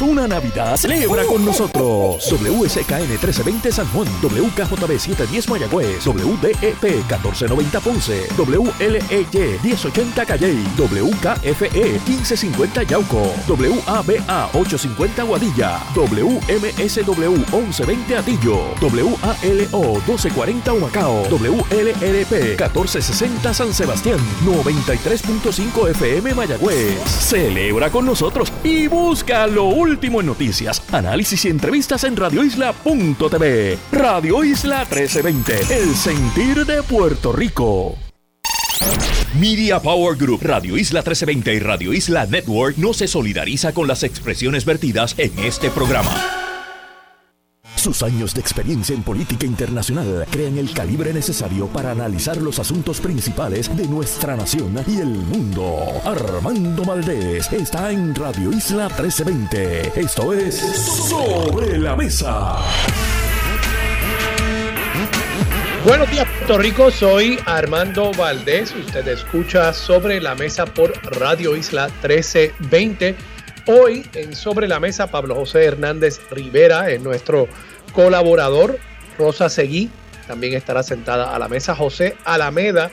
una Navidad. Celebra con nosotros. WSKN 1320 San Juan, WKJB 710 Mayagüez, WDEP 1490 Ponce, WLEY 1080 Calley, WKFE 1550 Yauco, WABA 850 Guadilla, WMSW 1120 Atillo, WALO 1240 Humacao, WLRP 1460 San Sebastián, 93.5 FM Mayagüez. Celebra con nosotros y busca lo último en noticias, análisis y entrevistas en radioisla.tv. Radio Isla 1320, el sentir de Puerto Rico. Media Power Group, Radio Isla 1320 y Radio Isla Network no se solidariza con las expresiones vertidas en este programa. Sus años de experiencia en política internacional crean el calibre necesario para analizar los asuntos principales de nuestra nación y el mundo. Armando Valdés está en Radio Isla 1320. Esto es Sobre la Mesa. Buenos días, Puerto Rico. Soy Armando Valdés. Usted escucha Sobre la Mesa por Radio Isla 1320. Hoy en Sobre la Mesa, Pablo José Hernández Rivera es nuestro colaborador. Rosa Seguí también estará sentada a la mesa. José Alameda,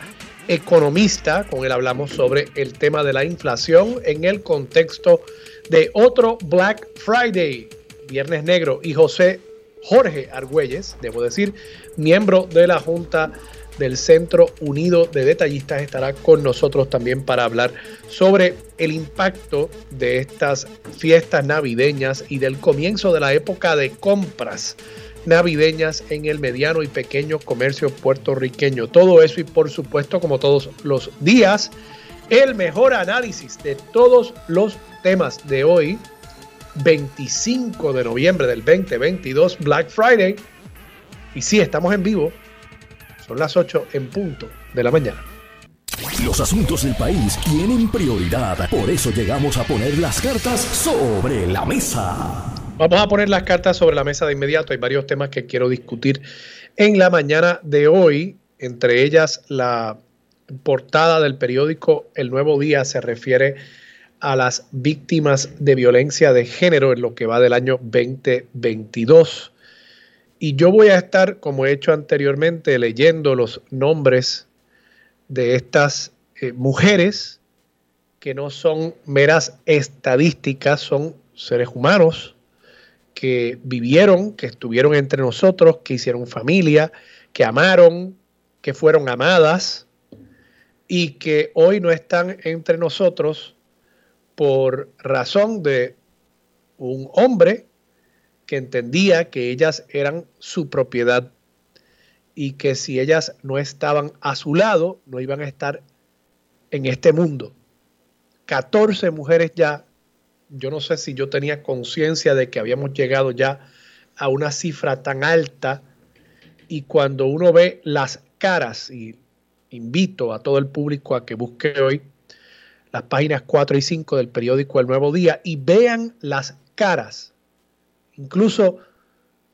economista, con él hablamos sobre el tema de la inflación en el contexto de otro Black Friday, Viernes Negro. Y José Jorge Argüelles, debo decir, miembro de la Junta del Centro Unido de Detallistas, estará con nosotros también para hablar sobre el impacto de estas fiestas navideñas y del comienzo de la época de compras navideñas en el mediano y pequeño comercio puertorriqueño. Todo eso y por supuesto, como todos los días, el mejor análisis de todos los temas de hoy, 25 de noviembre del 2022, Black Friday. Y sí, estamos en vivo. Son las 8 en punto de la mañana. Los asuntos del país tienen prioridad. Por eso llegamos a poner las cartas sobre la mesa. Vamos a poner las cartas sobre la mesa de inmediato. Hay varios temas que quiero discutir en la mañana de hoy. Entre ellas, la portada del periódico El Nuevo Día se refiere a las víctimas de violencia de género en lo que va del año 2022. Y yo voy a estar, como he hecho anteriormente, leyendo los nombres de estas eh, mujeres que no son meras estadísticas, son seres humanos que vivieron, que estuvieron entre nosotros, que hicieron familia, que amaron, que fueron amadas y que hoy no están entre nosotros por razón de un hombre que entendía que ellas eran su propiedad y que si ellas no estaban a su lado, no iban a estar en este mundo. 14 mujeres ya, yo no sé si yo tenía conciencia de que habíamos llegado ya a una cifra tan alta y cuando uno ve las caras, y invito a todo el público a que busque hoy las páginas 4 y 5 del periódico El Nuevo Día y vean las caras. Incluso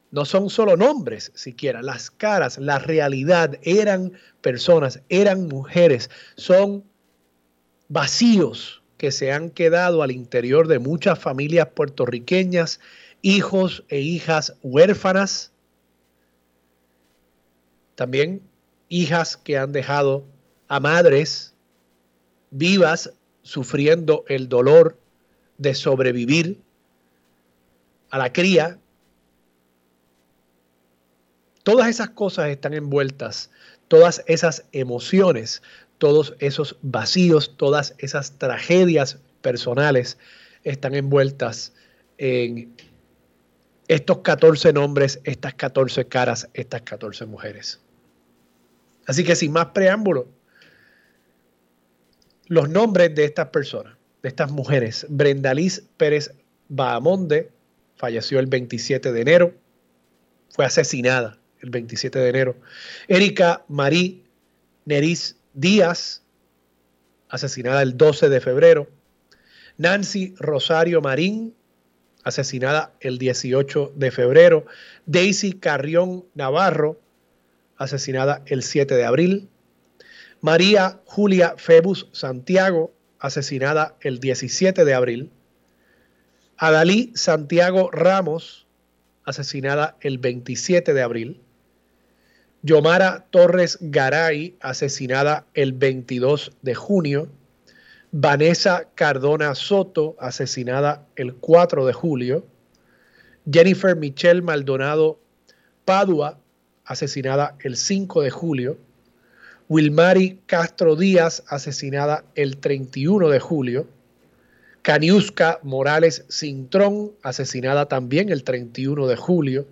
no son solo nombres siquiera, las caras, la realidad, eran personas, eran mujeres, son vacíos que se han quedado al interior de muchas familias puertorriqueñas, hijos e hijas huérfanas, también hijas que han dejado a madres vivas sufriendo el dolor de sobrevivir a la cría. Todas esas cosas están envueltas, todas esas emociones, todos esos vacíos, todas esas tragedias personales están envueltas en estos 14 nombres, estas 14 caras, estas 14 mujeres. Así que sin más preámbulo, los nombres de estas personas, de estas mujeres. Brenda Liz Pérez Bahamonde falleció el 27 de enero, fue asesinada el 27 de enero. Erika Marí Neris Díaz, asesinada el 12 de febrero. Nancy Rosario Marín, asesinada el 18 de febrero. Daisy Carrión Navarro, asesinada el 7 de abril. María Julia Febus Santiago, asesinada el 17 de abril. Adalí Santiago Ramos, asesinada el 27 de abril. Yomara Torres Garay, asesinada el 22 de junio. Vanessa Cardona Soto, asesinada el 4 de julio. Jennifer Michelle Maldonado Padua, asesinada el 5 de julio. Wilmari Castro Díaz, asesinada el 31 de julio. Caniusca Morales Cintrón, asesinada también el 31 de julio.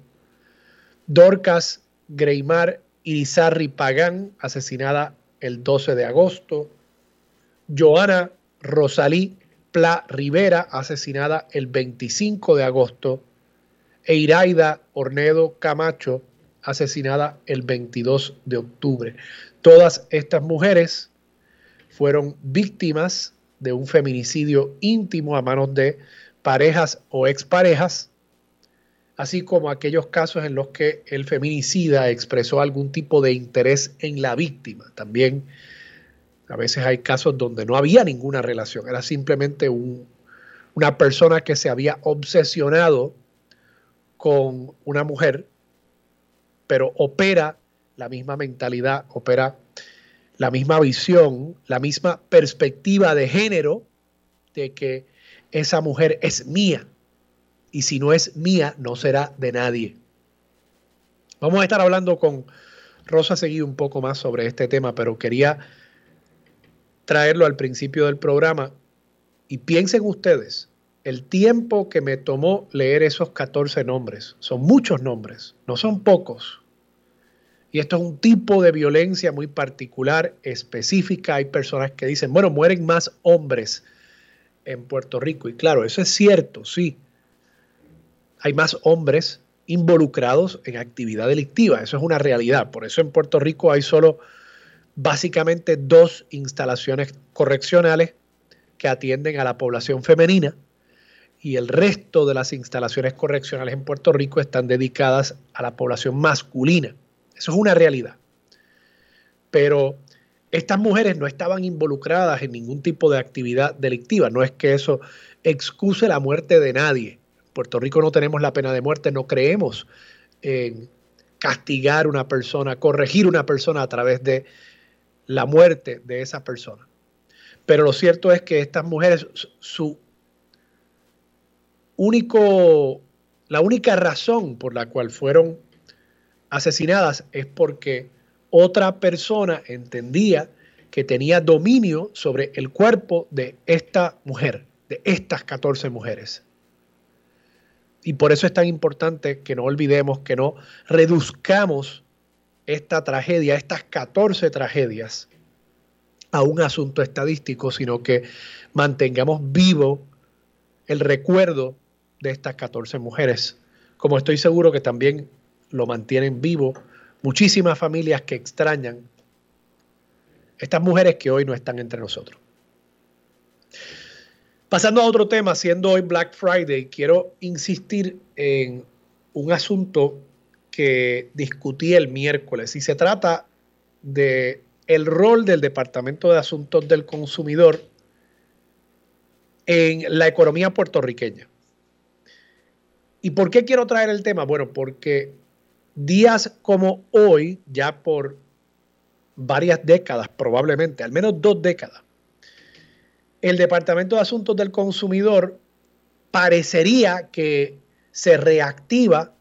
Dorcas Greymar Irizarri Pagán, asesinada el 12 de agosto. Joana Rosalí Pla Rivera, asesinada el 25 de agosto. E Iraida Ornedo Camacho, asesinada el 22 de octubre. Todas estas mujeres fueron víctimas de un feminicidio íntimo a manos de parejas o exparejas, así como aquellos casos en los que el feminicida expresó algún tipo de interés en la víctima. También a veces hay casos donde no había ninguna relación, era simplemente una persona que se había obsesionado con una mujer, pero opera la misma mentalidad, opera la misma visión, la misma perspectiva de género de que esa mujer es mía. Y si no es mía, no será de nadie. Vamos a estar hablando con Rosa Seguido un poco más sobre este tema, pero quería traerlo al principio del programa. Y piensen ustedes, el tiempo que me tomó leer esos 14 nombres, son muchos nombres, no son pocos. Y esto es un tipo de violencia muy particular, específica. Hay personas que dicen, bueno, mueren más hombres en Puerto Rico. Y claro, eso es cierto, sí. Hay más hombres involucrados en actividad delictiva. Eso es una realidad. Por eso en Puerto Rico hay solo básicamente dos instalaciones correccionales que atienden a la población femenina y el resto de las instalaciones correccionales en Puerto Rico están dedicadas a la población masculina. Eso es una realidad. Pero estas mujeres no estaban involucradas en ningún tipo de actividad delictiva. No es que eso excuse la muerte de nadie. En Puerto Rico no tenemos la pena de muerte, no creemos en castigar una persona, corregir una persona a través de la muerte de esa persona. Pero lo cierto es que estas mujeres, su único, la única razón por la cual fueron asesinadas es porque otra persona entendía que tenía dominio sobre el cuerpo de esta mujer, de estas 14 mujeres. Y por eso es tan importante que no olvidemos, que no reduzcamos esta tragedia, estas 14 tragedias, a un asunto estadístico, sino que mantengamos vivo el recuerdo de estas 14 mujeres, como estoy seguro que también lo mantienen vivo, muchísimas familias que extrañan estas mujeres que hoy no están entre nosotros. Pasando a otro tema, siendo hoy Black Friday, quiero insistir en un asunto que discutí el miércoles y se trata de el rol del Departamento de Asuntos del Consumidor en la economía puertorriqueña. ¿Y por qué quiero traer el tema? Bueno, porque días como hoy, ya por varias décadas probablemente, al menos dos décadas, el Departamento de Asuntos del Consumidor parecería que se reactiva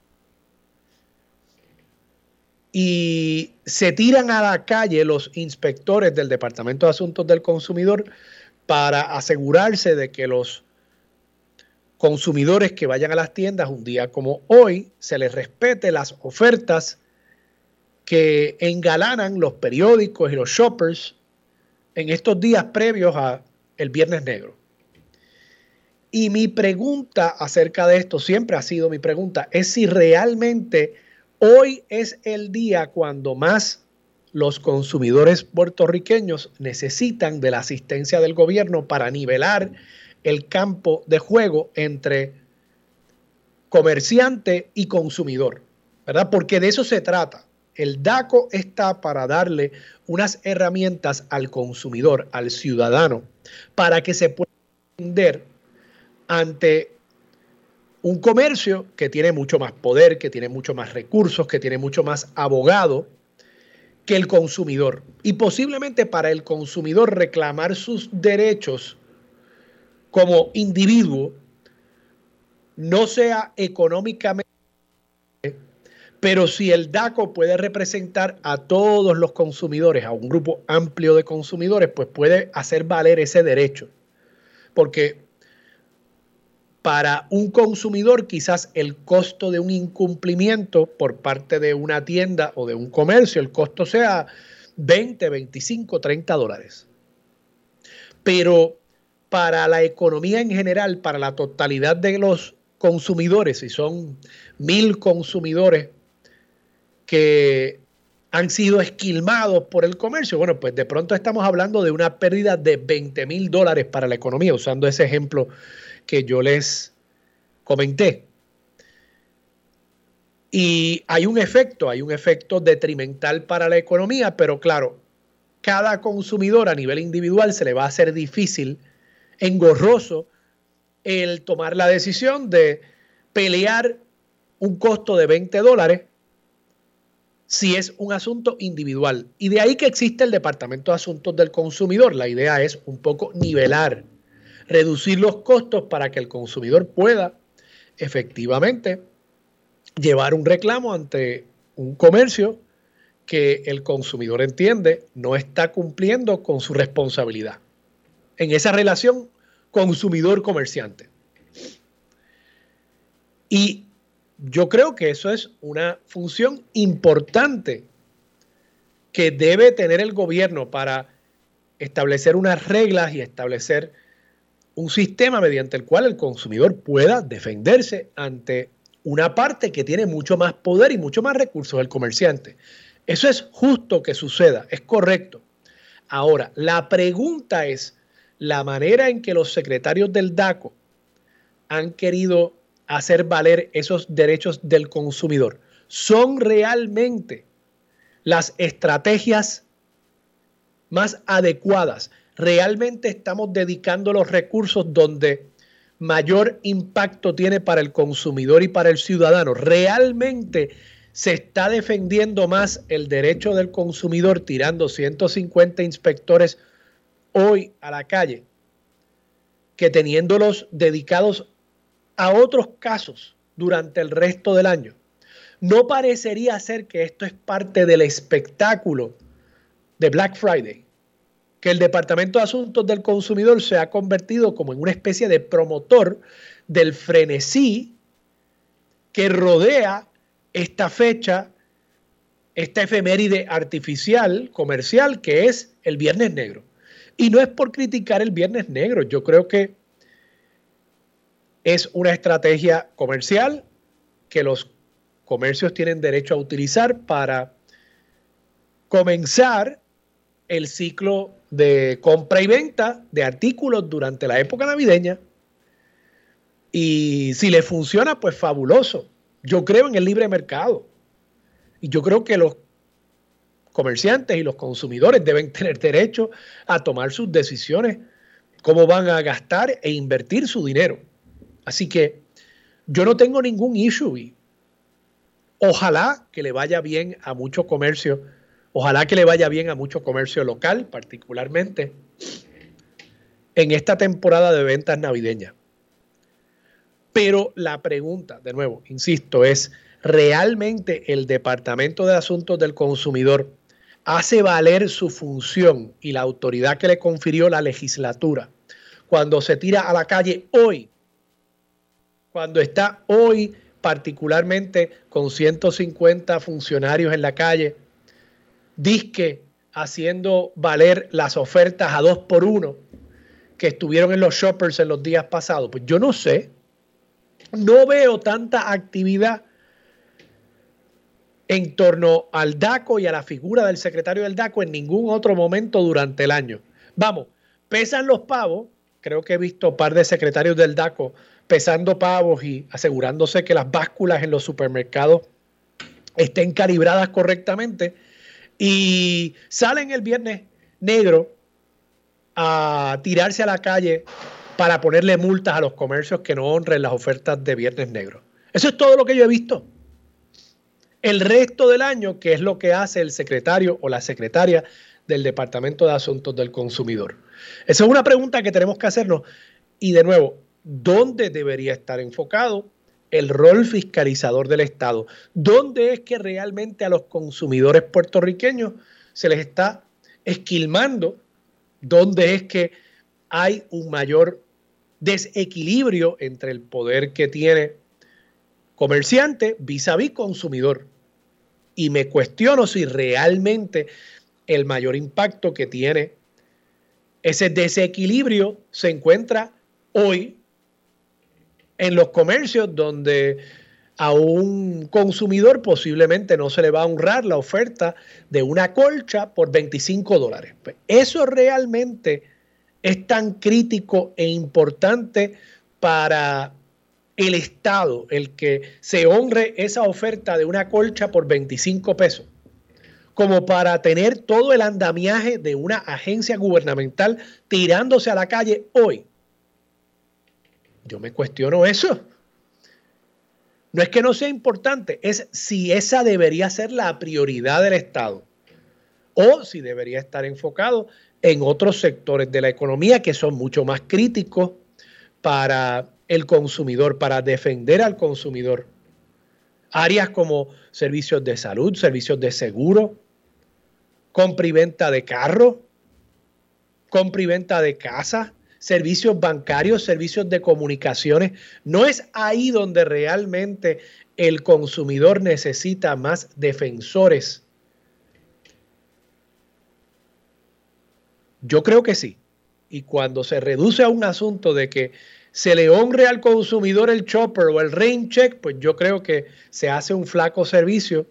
y se tiran a la calle los inspectores del Departamento de Asuntos del Consumidor para asegurarse de que los consumidores que vayan a las tiendas un día como hoy se les respete las ofertas que engalanan los periódicos y los shoppers en estos días previos a el Viernes Negro. Y mi pregunta acerca de esto, siempre ha sido mi pregunta, es si realmente hoy es el día cuando más los consumidores puertorriqueños necesitan de la asistencia del gobierno para nivelar el campo de juego entre comerciante y consumidor, ¿verdad? Porque de eso se trata. El DACO está para darle unas herramientas al consumidor, al ciudadano, para que se pueda entender ante un comercio que tiene mucho más poder, que tiene mucho más recursos, que tiene mucho más abogado que el consumidor. Y posiblemente para el consumidor reclamar sus derechos como individuo no sea económicamente, pero si el DACO puede representar a todos los consumidores, a un grupo amplio de consumidores, pues puede hacer valer ese derecho. Porque para un consumidor quizás el costo de un incumplimiento por parte de una tienda o de un comercio, el costo sea 20, 25, 30 dólares. Pero para la economía en general, para la totalidad de los consumidores, si son mil consumidores que han sido esquilmados por el comercio, bueno, pues de pronto estamos hablando de una pérdida de 20 mil dólares para la economía, usando ese ejemplo que yo les comenté. Y hay un efecto, hay un efecto detrimental para la economía, pero claro, cada consumidor a nivel individual se le va a hacer difícil, engorroso, el tomar la decisión de pelear un costo de 20 dólares si es un asunto individual. Y de ahí que existe el Departamento de Asuntos del Consumidor. La idea es un poco nivelar reducir los costos para que el consumidor pueda efectivamente llevar un reclamo ante un comercio que el consumidor entiende no está cumpliendo con su responsabilidad en esa relación consumidor-comerciante. Y yo creo que eso es una función importante que debe tener el gobierno para establecer unas reglas y establecer un sistema mediante el cual el consumidor pueda defenderse ante una parte que tiene mucho más poder y mucho más recursos, el comerciante. Eso es justo que suceda, es correcto. Ahora, la pregunta es la manera en que los secretarios del DACO han querido hacer valer esos derechos del consumidor. ¿Son realmente las estrategias más adecuadas realmente estamos dedicando los recursos donde mayor impacto tiene para el consumidor y para el ciudadano. Realmente se está defendiendo más el derecho del consumidor tirando 150 inspectores hoy a la calle que teniéndolos dedicados a otros casos durante el resto del año. No parecería ser que esto es parte del espectáculo de Black Friday que el Departamento de Asuntos del Consumidor se ha convertido como en una especie de promotor del frenesí que rodea esta fecha, esta efeméride artificial, comercial, que es el Viernes Negro. Y no es por criticar el Viernes Negro, yo creo que es una estrategia comercial que los comercios tienen derecho a utilizar para comenzar el ciclo de compra y venta de artículos durante la época navideña. Y si le funciona, pues fabuloso. Yo creo en el libre mercado. Y yo creo que los comerciantes y los consumidores deben tener derecho a tomar sus decisiones, cómo van a gastar e invertir su dinero. Así que yo no tengo ningún issue. Ojalá que le vaya bien a mucho comercio Ojalá que le vaya bien a mucho comercio local, particularmente en esta temporada de ventas navideñas. Pero la pregunta, de nuevo, insisto, es, ¿realmente el Departamento de Asuntos del Consumidor hace valer su función y la autoridad que le confirió la legislatura cuando se tira a la calle hoy? Cuando está hoy particularmente con 150 funcionarios en la calle disque haciendo valer las ofertas a dos por uno que estuvieron en los shoppers en los días pasados. Pues yo no sé, no veo tanta actividad en torno al DACO y a la figura del secretario del DACO en ningún otro momento durante el año. Vamos, pesan los pavos, creo que he visto un par de secretarios del DACO pesando pavos y asegurándose que las básculas en los supermercados estén calibradas correctamente y salen el viernes negro a tirarse a la calle para ponerle multas a los comercios que no honren las ofertas de Viernes Negro. Eso es todo lo que yo he visto. El resto del año, ¿qué es lo que hace el secretario o la secretaria del Departamento de Asuntos del Consumidor? Esa es una pregunta que tenemos que hacernos. Y de nuevo, ¿dónde debería estar enfocado el rol fiscalizador del Estado? ¿Dónde es que realmente a los consumidores puertorriqueños se les está esquilmando? ¿Dónde es que hay un mayor desequilibrio entre el poder que tiene comerciante vis a vis consumidor? Y me cuestiono si realmente el mayor impacto que tiene ese desequilibrio se encuentra hoy en los comercios donde a un consumidor posiblemente no se le va a honrar la oferta de una colcha por 25 dólares. Pues eso realmente es tan crítico e importante para el Estado, el que se honre esa oferta de una colcha por 25 pesos, como para tener todo el andamiaje de una agencia gubernamental tirándose a la calle hoy. Yo me cuestiono eso. No es que no sea importante, es si esa debería ser la prioridad del Estado o si debería estar enfocado en otros sectores de la economía que son mucho más críticos para el consumidor, para defender al consumidor. Áreas como servicios de salud, servicios de seguro, compra y venta de carro, compra y venta de casa, servicios bancarios, servicios de comunicaciones. No es ahí donde realmente el consumidor necesita más defensores. Yo creo que sí. Y cuando se reduce a un asunto de que se le honre al consumidor el chopper o el rain check, pues yo creo que se hace un flaco servicio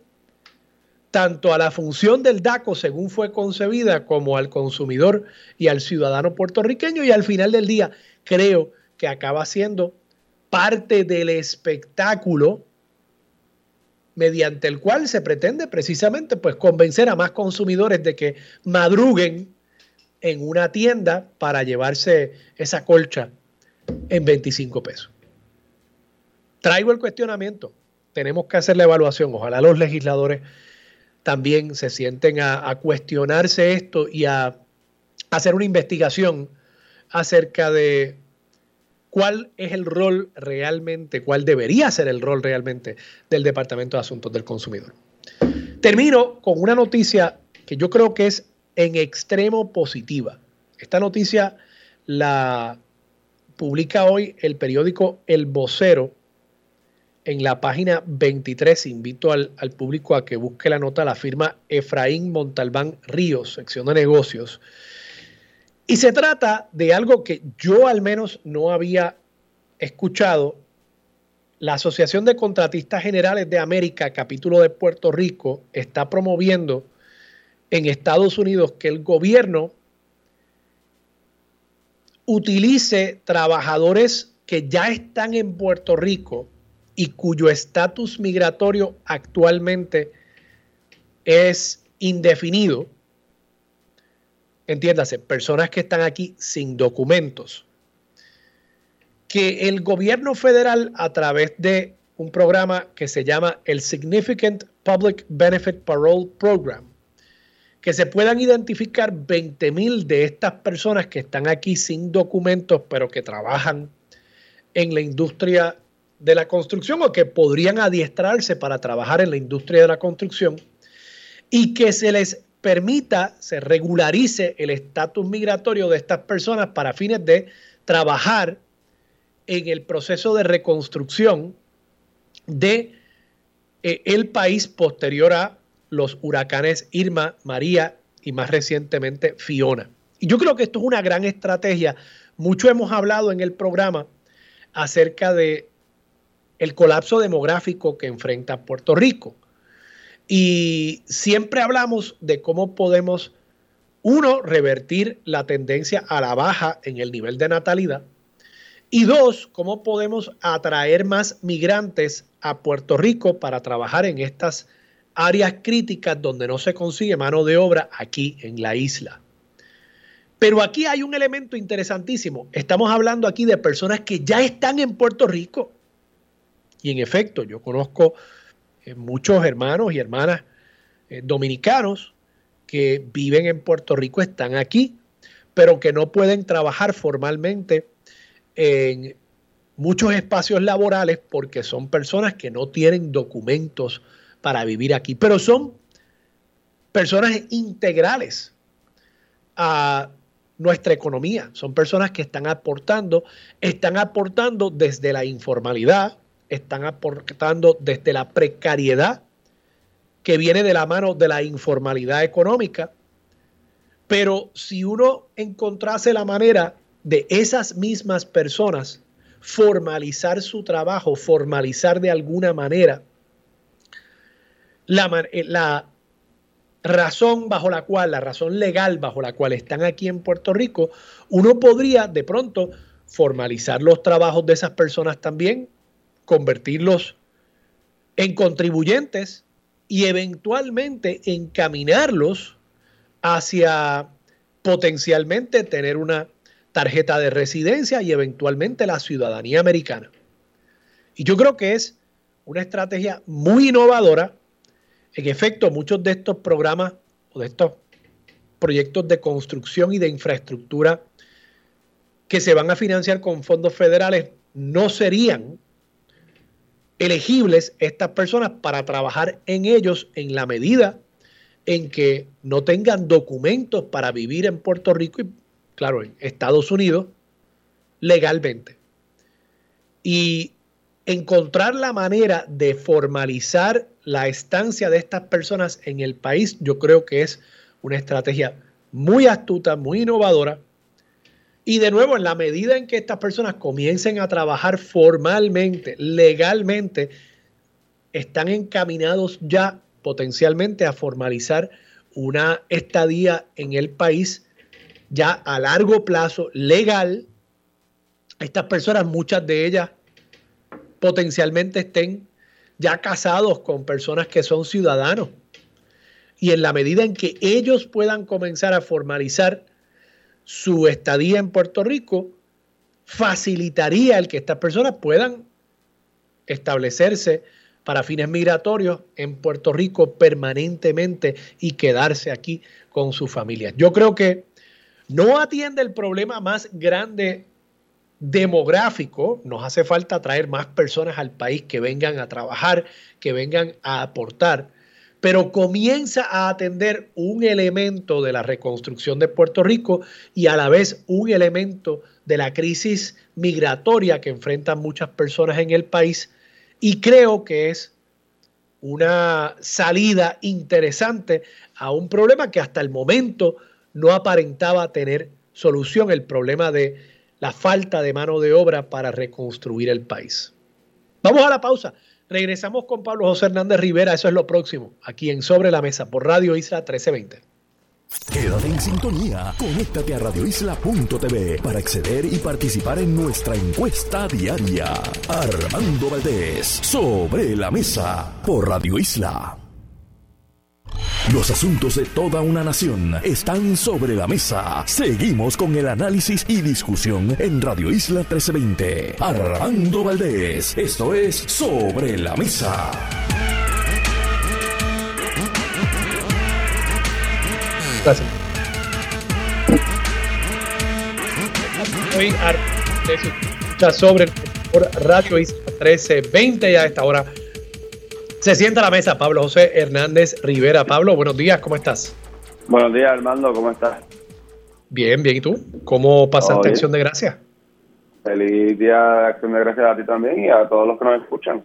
tanto a la función del DACO según fue concebida como al consumidor y al ciudadano puertorriqueño. Y al final del día creo que acaba siendo parte del espectáculo mediante el cual se pretende precisamente pues convencer a más consumidores de que madruguen en una tienda para llevarse esa colcha en 25 pesos. Traigo el cuestionamiento. Tenemos que hacer la evaluación. Ojalá los legisladores también se sienten a, cuestionarse esto y a, hacer una investigación acerca de cuál es el rol realmente, cuál debería ser el rol realmente del Departamento de Asuntos del Consumidor. Termino con una noticia que yo creo que es en extremo positiva. Esta noticia la publica hoy el periódico El Vocero en la página 23. Invito al, público a que busque la nota, la firma Efraín Montalbán Ríos, sección de negocios. Y se trata de algo que yo al menos no había escuchado. La Asociación de Contratistas Generales de América, capítulo de Puerto Rico, está promoviendo en Estados Unidos que el gobierno utilice trabajadores que ya están en Puerto Rico y cuyo estatus migratorio actualmente es indefinido, entiéndase, personas que están aquí sin documentos, que el gobierno federal a través de un programa que se llama el Significant Public Benefit Parole Program, que se puedan identificar 20 mil de estas personas que están aquí sin documentos, pero que trabajan en la industria de la construcción o que podrían adiestrarse para trabajar en la industria de la construcción y que se les permita, se regularice el estatus migratorio de estas personas para fines de trabajar en el proceso de reconstrucción de eh, el país posterior a los huracanes Irma, María y más recientemente Fiona. Y yo creo que esto es una gran estrategia. Mucho hemos hablado en el programa acerca de el colapso demográfico que enfrenta Puerto Rico. Y siempre hablamos de cómo podemos, uno, revertir la tendencia a la baja en el nivel de natalidad. Y dos, cómo podemos atraer más migrantes a Puerto Rico para trabajar en estas áreas críticas donde no se consigue mano de obra aquí en la isla. Pero aquí hay un elemento interesantísimo. Estamos hablando aquí de personas que ya están en Puerto Rico. Y en efecto, yo conozco eh, muchos hermanos y hermanas eh, dominicanos que viven en Puerto Rico, están aquí, pero que no pueden trabajar formalmente en muchos espacios laborales porque son personas que no tienen documentos para vivir aquí, pero son personas integrales a nuestra economía. Son personas que están aportando, están aportando desde la informalidad, están aportando desde la precariedad que viene de la mano de la informalidad económica. Pero si uno encontrase la manera de esas mismas personas formalizar su trabajo, formalizar de alguna manera la, eh, la, razón bajo la cual, la razón legal bajo la cual están aquí en Puerto Rico, uno podría de pronto formalizar los trabajos de esas personas también, convertirlos en contribuyentes y eventualmente encaminarlos hacia potencialmente tener una tarjeta de residencia y eventualmente la ciudadanía americana. Y yo creo que es una estrategia muy innovadora en efecto, muchos de estos programas o de estos proyectos de construcción y de infraestructura que se van a financiar con fondos federales no serían elegibles estas personas para trabajar en ellos en la medida en que no tengan documentos para vivir en Puerto Rico y, claro, en Estados Unidos legalmente. Y encontrar la manera de formalizar la estancia de estas personas en el país, yo creo que es una estrategia muy astuta, muy innovadora. Y de nuevo, en la medida en que estas personas comiencen a trabajar formalmente, legalmente, están encaminados ya potencialmente a formalizar una estadía en el país ya a largo plazo, legal. Estas personas, muchas de ellas potencialmente estén ya casados con personas que son ciudadanos. Y en la medida en que ellos puedan comenzar a formalizar su estadía en Puerto Rico, facilitaría el que estas personas puedan establecerse para fines migratorios en Puerto Rico permanentemente y quedarse aquí con sus familias. Yo creo que no atiende el problema más grande demográfico, nos hace falta traer más personas al país que vengan a trabajar, que vengan a aportar, pero comienza a atender un elemento de la reconstrucción de Puerto Rico y a la vez un elemento de la crisis migratoria que enfrentan muchas personas en el país. Y creo que es una salida interesante a un problema que hasta el momento no aparentaba tener solución, el problema de la falta de mano de obra para reconstruir el país. Vamos a la pausa. Regresamos con Pablo José Hernández Rivera. Eso es lo próximo, aquí en Sobre la Mesa por Radio Isla 1320. Quédate en sintonía. Conéctate a radioisla.tv para acceder y participar en nuestra encuesta diaria. Armando Valdés, Sobre la Mesa por Radio Isla. Los asuntos de toda una nación están sobre la mesa. Seguimos con el análisis y discusión en Radio Isla 1320. Armando Valdés, esto es Sobre la Mesa. Gracias. Hoy sobre por Radio Isla 1320 ya a esta hora se sienta a la mesa Pablo José Hernández Rivera. Pablo, buenos días, ¿cómo estás? Buenos días, Armando, ¿cómo estás? Bien, bien, ¿y tú? ¿Cómo pasaste Acción de Gracias? Feliz día de Acción de Gracias a ti también y a todos los que nos escuchan.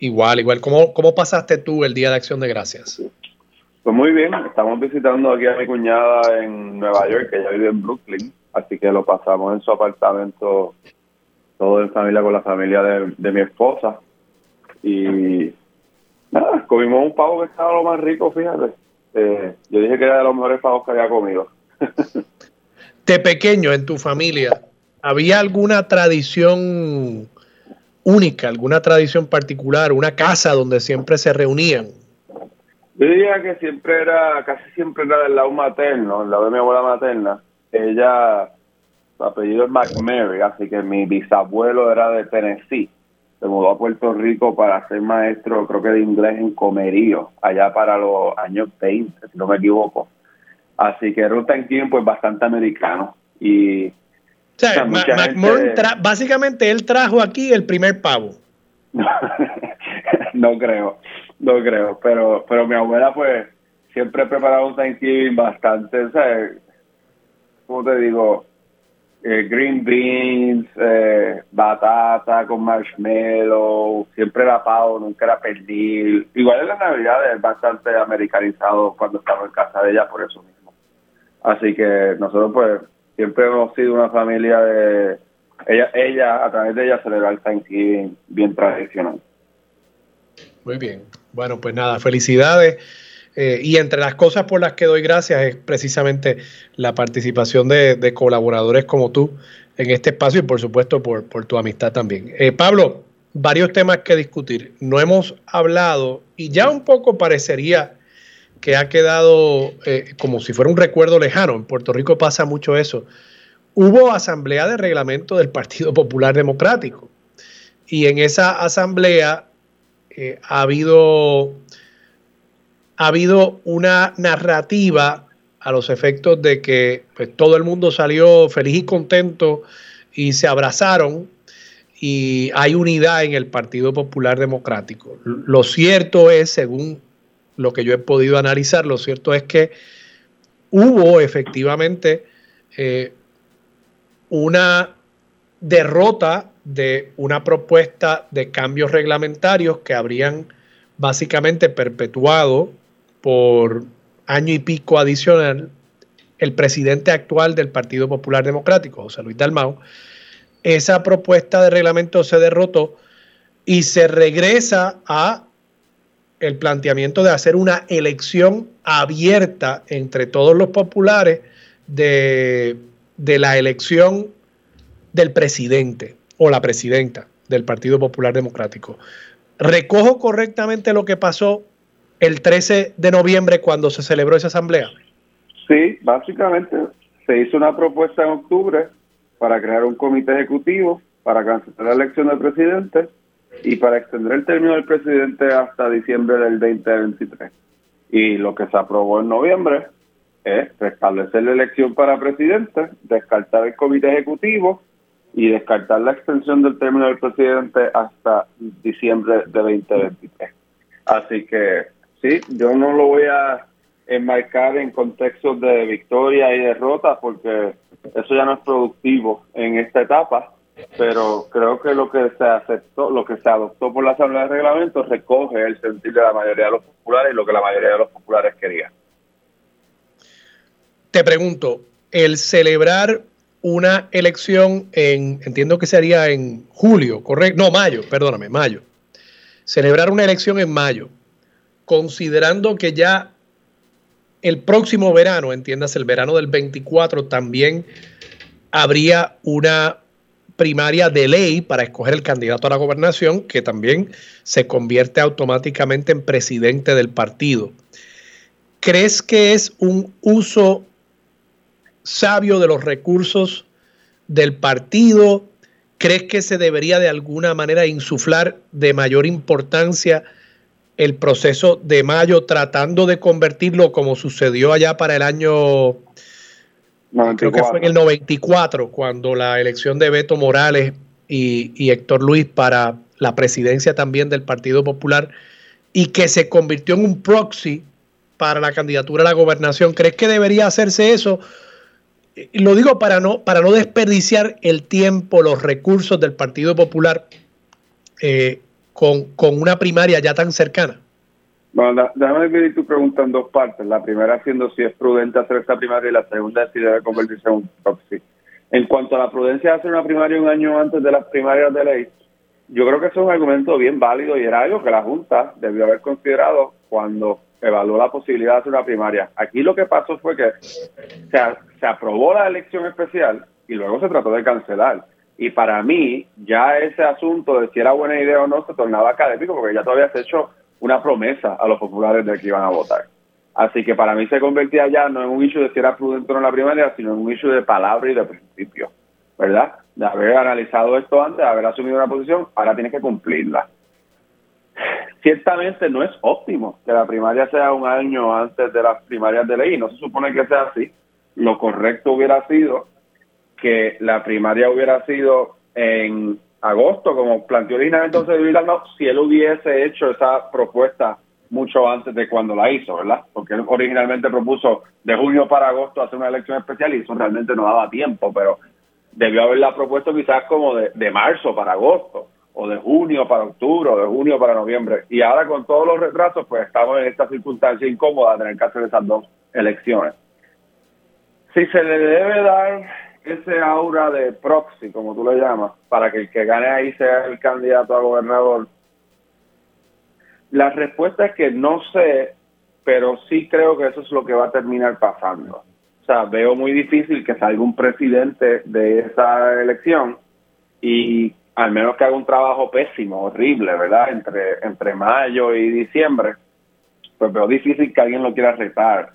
Igual, igual. ¿Cómo, cómo pasaste tú el día de Acción de Gracias? Pues muy bien, estamos visitando aquí a mi cuñada en Nueva York, que ella vive en Brooklyn, así que lo pasamos en su apartamento, todo en familia con la familia de, de mi esposa. Y Nada, comimos un pavo que estaba lo más rico, fíjate. Eh, yo dije que era de los mejores pavos que había comido. de pequeño, en tu familia, ¿había alguna tradición única, alguna tradición particular, una casa donde siempre se reunían? Yo diría que siempre era, casi siempre era del lado materno, del lado de mi abuela materna. ella, su apellido es McMary, así que mi bisabuelo era de Tennessee. Se mudó a Puerto Rico para ser maestro, creo que de inglés en Comerío, allá para los años 20, si no me equivoco. Así que Ruth Thanksgiving, pues bastante americano. Y o sea, básicamente él trajo aquí el primer pavo. no creo, no creo, pero pero mi abuela pues siempre preparaba un Thanksgiving bastante, ¿sabes? ¿Cómo te digo? Eh, green beans, eh, batata con marshmallow, siempre era pavo, nunca era pernil. Igual en la Navidad es bastante americanizado cuando estamos en casa de ella por eso mismo. Así que nosotros pues siempre hemos sido una familia de... Ella, ella a través de ella celebrar el Thanksgiving bien tradicional. Muy bien. Bueno, pues nada, felicidades. Eh, y entre las cosas por las que doy gracias es precisamente la participación de, colaboradores como tú en este espacio y por supuesto por, tu amistad también. Eh, Pablo, varios temas que discutir. No hemos hablado y ya un poco parecería que ha quedado eh, como si fuera un recuerdo lejano. En Puerto Rico pasa mucho eso. Hubo asamblea de reglamento del Partido Popular Democrático y en esa asamblea ha habido ha habido una narrativa a los efectos de que pues, todo el mundo salió feliz y contento y se abrazaron y hay unidad en el Partido Popular Democrático. Lo cierto es, según lo que yo he podido analizar, lo cierto es que hubo efectivamente eh, una derrota de una propuesta de cambios reglamentarios que habrían básicamente perpetuado por año y pico adicional el presidente actual del Partido Popular Democrático, José Luis Dalmau, esa propuesta de reglamento se derrotó y se regresa a el planteamiento de hacer una elección abierta entre todos los populares de, de la elección del presidente o la presidenta del Partido Popular Democrático. ¿Recojo correctamente lo que pasó el 13 de noviembre cuando se celebró esa asamblea? Sí, básicamente se hizo una propuesta en octubre para crear un comité ejecutivo para cancelar la elección del presidente y para extender el término del presidente hasta diciembre del 2023. Y lo que se aprobó en noviembre es restablecer la elección para presidente, descartar el comité ejecutivo y descartar la extensión del término del presidente hasta diciembre de 2023. Así que sí, yo no lo voy a enmarcar en contextos de victoria y derrota porque eso ya no es productivo en esta etapa, pero creo que lo que se aceptó, lo que se adoptó por la Asamblea de Reglamentos recoge el sentir de la mayoría de los populares y lo que la mayoría de los populares quería. Te pregunto, el celebrar una elección en, entiendo que sería en julio, correcto, no, mayo, perdóname, mayo. Celebrar una elección en mayo considerando que ya el próximo verano, entiendas, el verano del 24, también habría una primaria de ley para escoger el candidato a la gobernación, que también se convierte automáticamente en presidente del partido. ¿Crees que es un uso sabio de los recursos del partido? ¿Crees que se debería de alguna manera insuflar de mayor importancia el proceso de mayo tratando de convertirlo como sucedió allá para el año, creo que fue en el 94, cuando la elección de Beto Morales y, Héctor Luis para la presidencia también del Partido Popular y que se convirtió en un proxy para la candidatura a la gobernación. ¿Crees que debería hacerse eso? Lo digo para no, para no desperdiciar el tiempo, los recursos del Partido Popular eh, con, una primaria ya tan cercana? Bueno, déjame dividir tu pregunta en dos partes. La primera siendo si es prudente hacer esta primaria y la segunda si debe convertirse en un proxy. En cuanto a la prudencia de hacer una primaria un año antes de las primarias de ley, yo creo que eso es un argumento bien válido y era algo que la Junta debió haber considerado cuando evaluó la posibilidad de hacer una primaria. Aquí lo que pasó fue que se, se aprobó la elección especial y luego se trató de cancelar. Y para mí, ya ese asunto de si era buena idea o no se tornaba académico porque ya todavía se hecho una promesa a los populares de que iban a votar. Así que para mí se convertía ya no en un issue de si era prudente o no la primaria, sino en un issue de palabra y de principio, ¿verdad? De haber analizado esto antes, de haber asumido una posición, ahora tienes que cumplirla. Ciertamente no es óptimo que la primaria sea un año antes de las primarias de ley, no se supone que sea así. Lo correcto hubiera sido que la primaria hubiera sido en agosto, como planteó originalmente entonces Villalno, si él hubiese hecho esa propuesta mucho antes de cuando la hizo, ¿verdad? Porque él originalmente propuso de junio para agosto hacer una elección especial y eso realmente no daba tiempo, pero debió haberla propuesto quizás como de, de marzo para agosto, o de junio para octubre, o de junio para noviembre. Y ahora con todos los retrasos, pues estamos en esta circunstancia incómoda de tener que hacer esas dos elecciones. Si se le debe dar ese aura de proxy, como tú lo llamas, para que el que gane ahí sea el candidato a gobernador, la respuesta es que no sé, pero sí creo que eso es lo que va a terminar pasando. O sea, veo muy difícil que salga un presidente de esa elección y al menos que haga un trabajo pésimo, horrible, ¿verdad? Entre, entre mayo y diciembre, pues veo difícil que alguien lo quiera retar,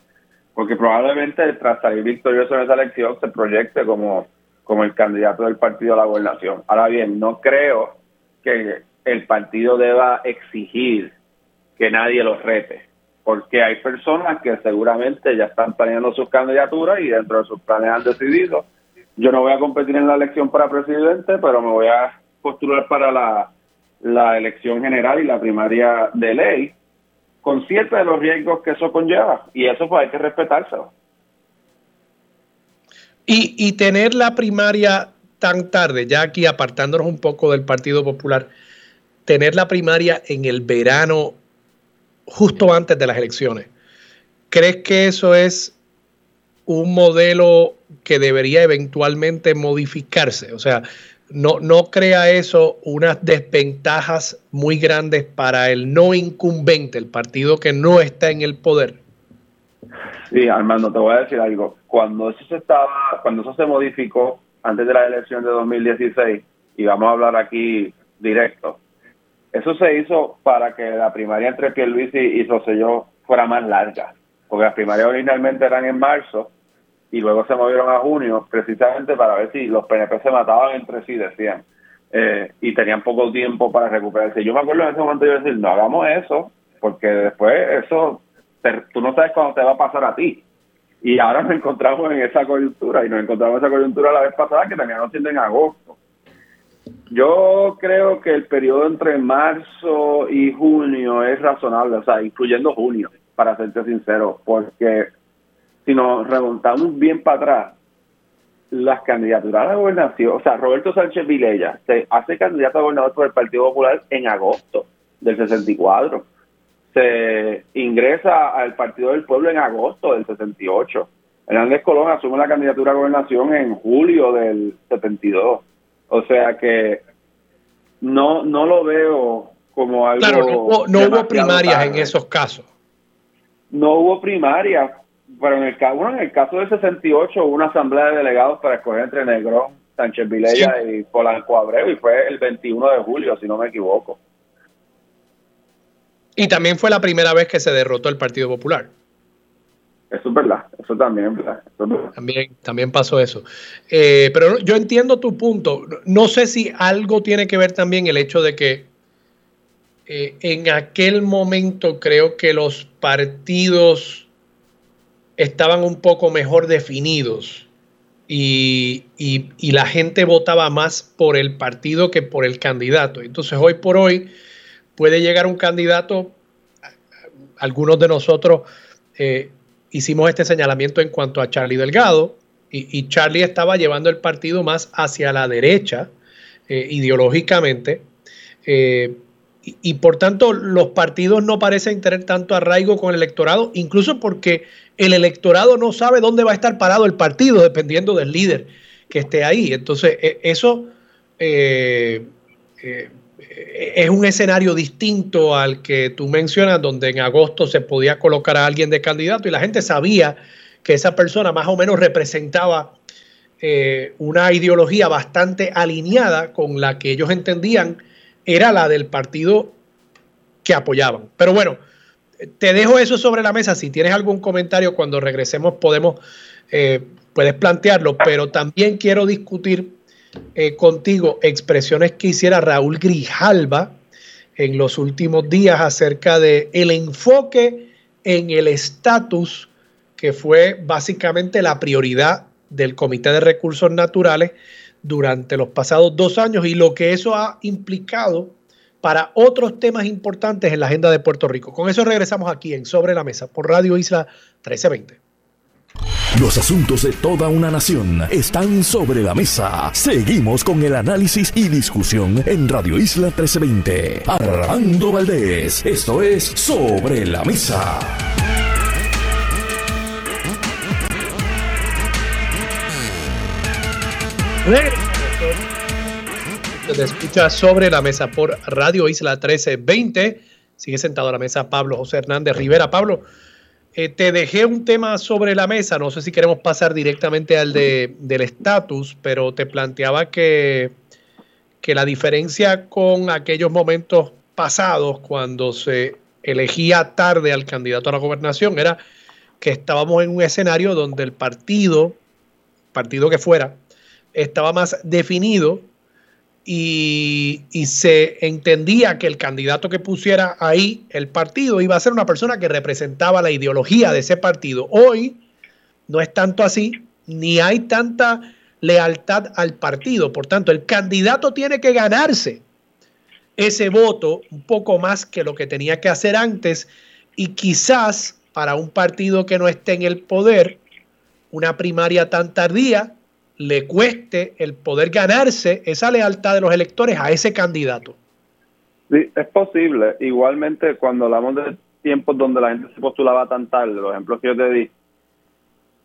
porque probablemente tras salir victorioso en esa elección se proyecte como, como el candidato del partido a la gobernación. Ahora bien, no creo que el partido deba exigir que nadie los rete, porque hay personas que seguramente ya están planeando sus candidaturas y dentro de sus planes han decidido, yo no voy a competir en la elección para presidente, pero me voy a postular para la, la elección general y la primaria de ley, consciente de los riesgos que eso conlleva, y eso pues hay que respetárselo. Y, y tener la primaria tan tarde, ya aquí apartándonos un poco del Partido Popular, tener la primaria en el verano justo antes de las elecciones. ¿Crees que eso es un modelo que debería eventualmente modificarse? O sea, no, no crea eso unas desventajas muy grandes para el no incumbente, el partido que no está en el poder. Sí, Armando, te voy a decir algo. Cuando eso se estaba, cuando eso se modificó antes de la elección de 2016, y vamos a hablar aquí directo, eso se hizo para que la primaria entre Pierluisi y Rosselló fuera más larga, porque las primarias originalmente eran en marzo y luego se movieron a junio precisamente para ver si los PNP se mataban entre sí, decían, eh, y tenían poco tiempo para recuperarse. Yo me acuerdo en ese momento yo decir, no hagamos eso, porque después eso, tú no sabes cuándo te va a pasar a ti. Y ahora nos encontramos en esa coyuntura, y nos encontramos en esa coyuntura la vez pasada que terminaron siendo en agosto. Yo creo que el periodo entre marzo y junio es razonable, o sea, incluyendo junio, para serte sincero, porque si nos remontamos bien para atrás, las candidaturas a la gobernación, o sea, Roberto Sánchez Vilella se hace candidato a gobernador por el Partido Popular en agosto del 64. Se ingresa al Partido del Pueblo en agosto del 68. Hernández Colón asume la candidatura a gobernación en julio del 72. O sea que no, no lo veo como algo. Claro, no, hubo, primarias en esos casos. No hubo primarias, pero en el, bueno, en el caso del 68 hubo una asamblea de delegados para escoger entre Negrón, Sánchez Vilella y Polanco Abreu, y fue el 21 de julio, si no me equivoco. Y también fue la primera vez que se derrotó el Partido Popular. Eso es verdad, eso también, ¿verdad? También, también pasó eso. Eh, pero yo entiendo tu punto. No sé si algo tiene que ver también el hecho de que eh, en aquel momento creo que los partidos estaban un poco mejor definidos y, y, la gente votaba más por el partido que por el candidato. Entonces hoy por hoy puede llegar un candidato, algunos de nosotros eh, hicimos este señalamiento en cuanto a Charlie Delgado y, Charlie estaba llevando el partido más hacia la derecha eh, ideológicamente eh, y, por tanto los partidos no parecen tener tanto arraigo con el electorado, incluso porque el electorado no sabe dónde va a estar parado el partido dependiendo del líder que esté ahí. Entonces e, eso eh, es un escenario distinto al que tú mencionas, donde en agosto se podía colocar a alguien de candidato y la gente sabía que esa persona más o menos representaba eh, una ideología bastante alineada con la que ellos entendían era la del partido que apoyaban. Pero bueno, te dejo eso sobre la mesa. Si tienes algún comentario cuando regresemos podemos, eh, puedes plantearlo, pero también quiero discutir eh, contigo expresiones que hiciera Raúl Grijalba en los últimos días acerca de el enfoque en el estatus que fue básicamente la prioridad del Comité de Recursos Naturales durante los pasados dos años y lo que eso ha implicado para otros temas importantes en la agenda de Puerto Rico. Con eso regresamos aquí en Sobre la Mesa por Radio Isla 1320. Los asuntos de toda una nación están sobre la mesa. Seguimos con el análisis y discusión en Radio Isla 1320. Armando Valdés, esto es Sobre la Mesa. Te escucha sobre la mesa por Radio Isla 1320. Sigue sentado a la mesa Pablo José Hernández Rivera. Pablo, eh, te dejé un tema sobre la mesa, no sé si queremos pasar directamente al de, del estatus, pero te planteaba que, que la diferencia con aquellos momentos pasados, cuando se elegía tarde al candidato a la gobernación, era que estábamos en un escenario donde el partido, partido que fuera, estaba más definido y, se entendía que el candidato que pusiera ahí el partido iba a ser una persona que representaba la ideología de ese partido. Hoy no es tanto así, ni hay tanta lealtad al partido. Por tanto, el candidato tiene que ganarse ese voto un poco más que lo que tenía que hacer antes y quizás para un partido que no esté en el poder, una primaria tan tardía le cueste el poder ganarse esa lealtad de los electores a ese candidato. Sí, es posible. Igualmente, cuando hablamos de tiempos donde la gente se postulaba tan tarde, los ejemplos que yo te di,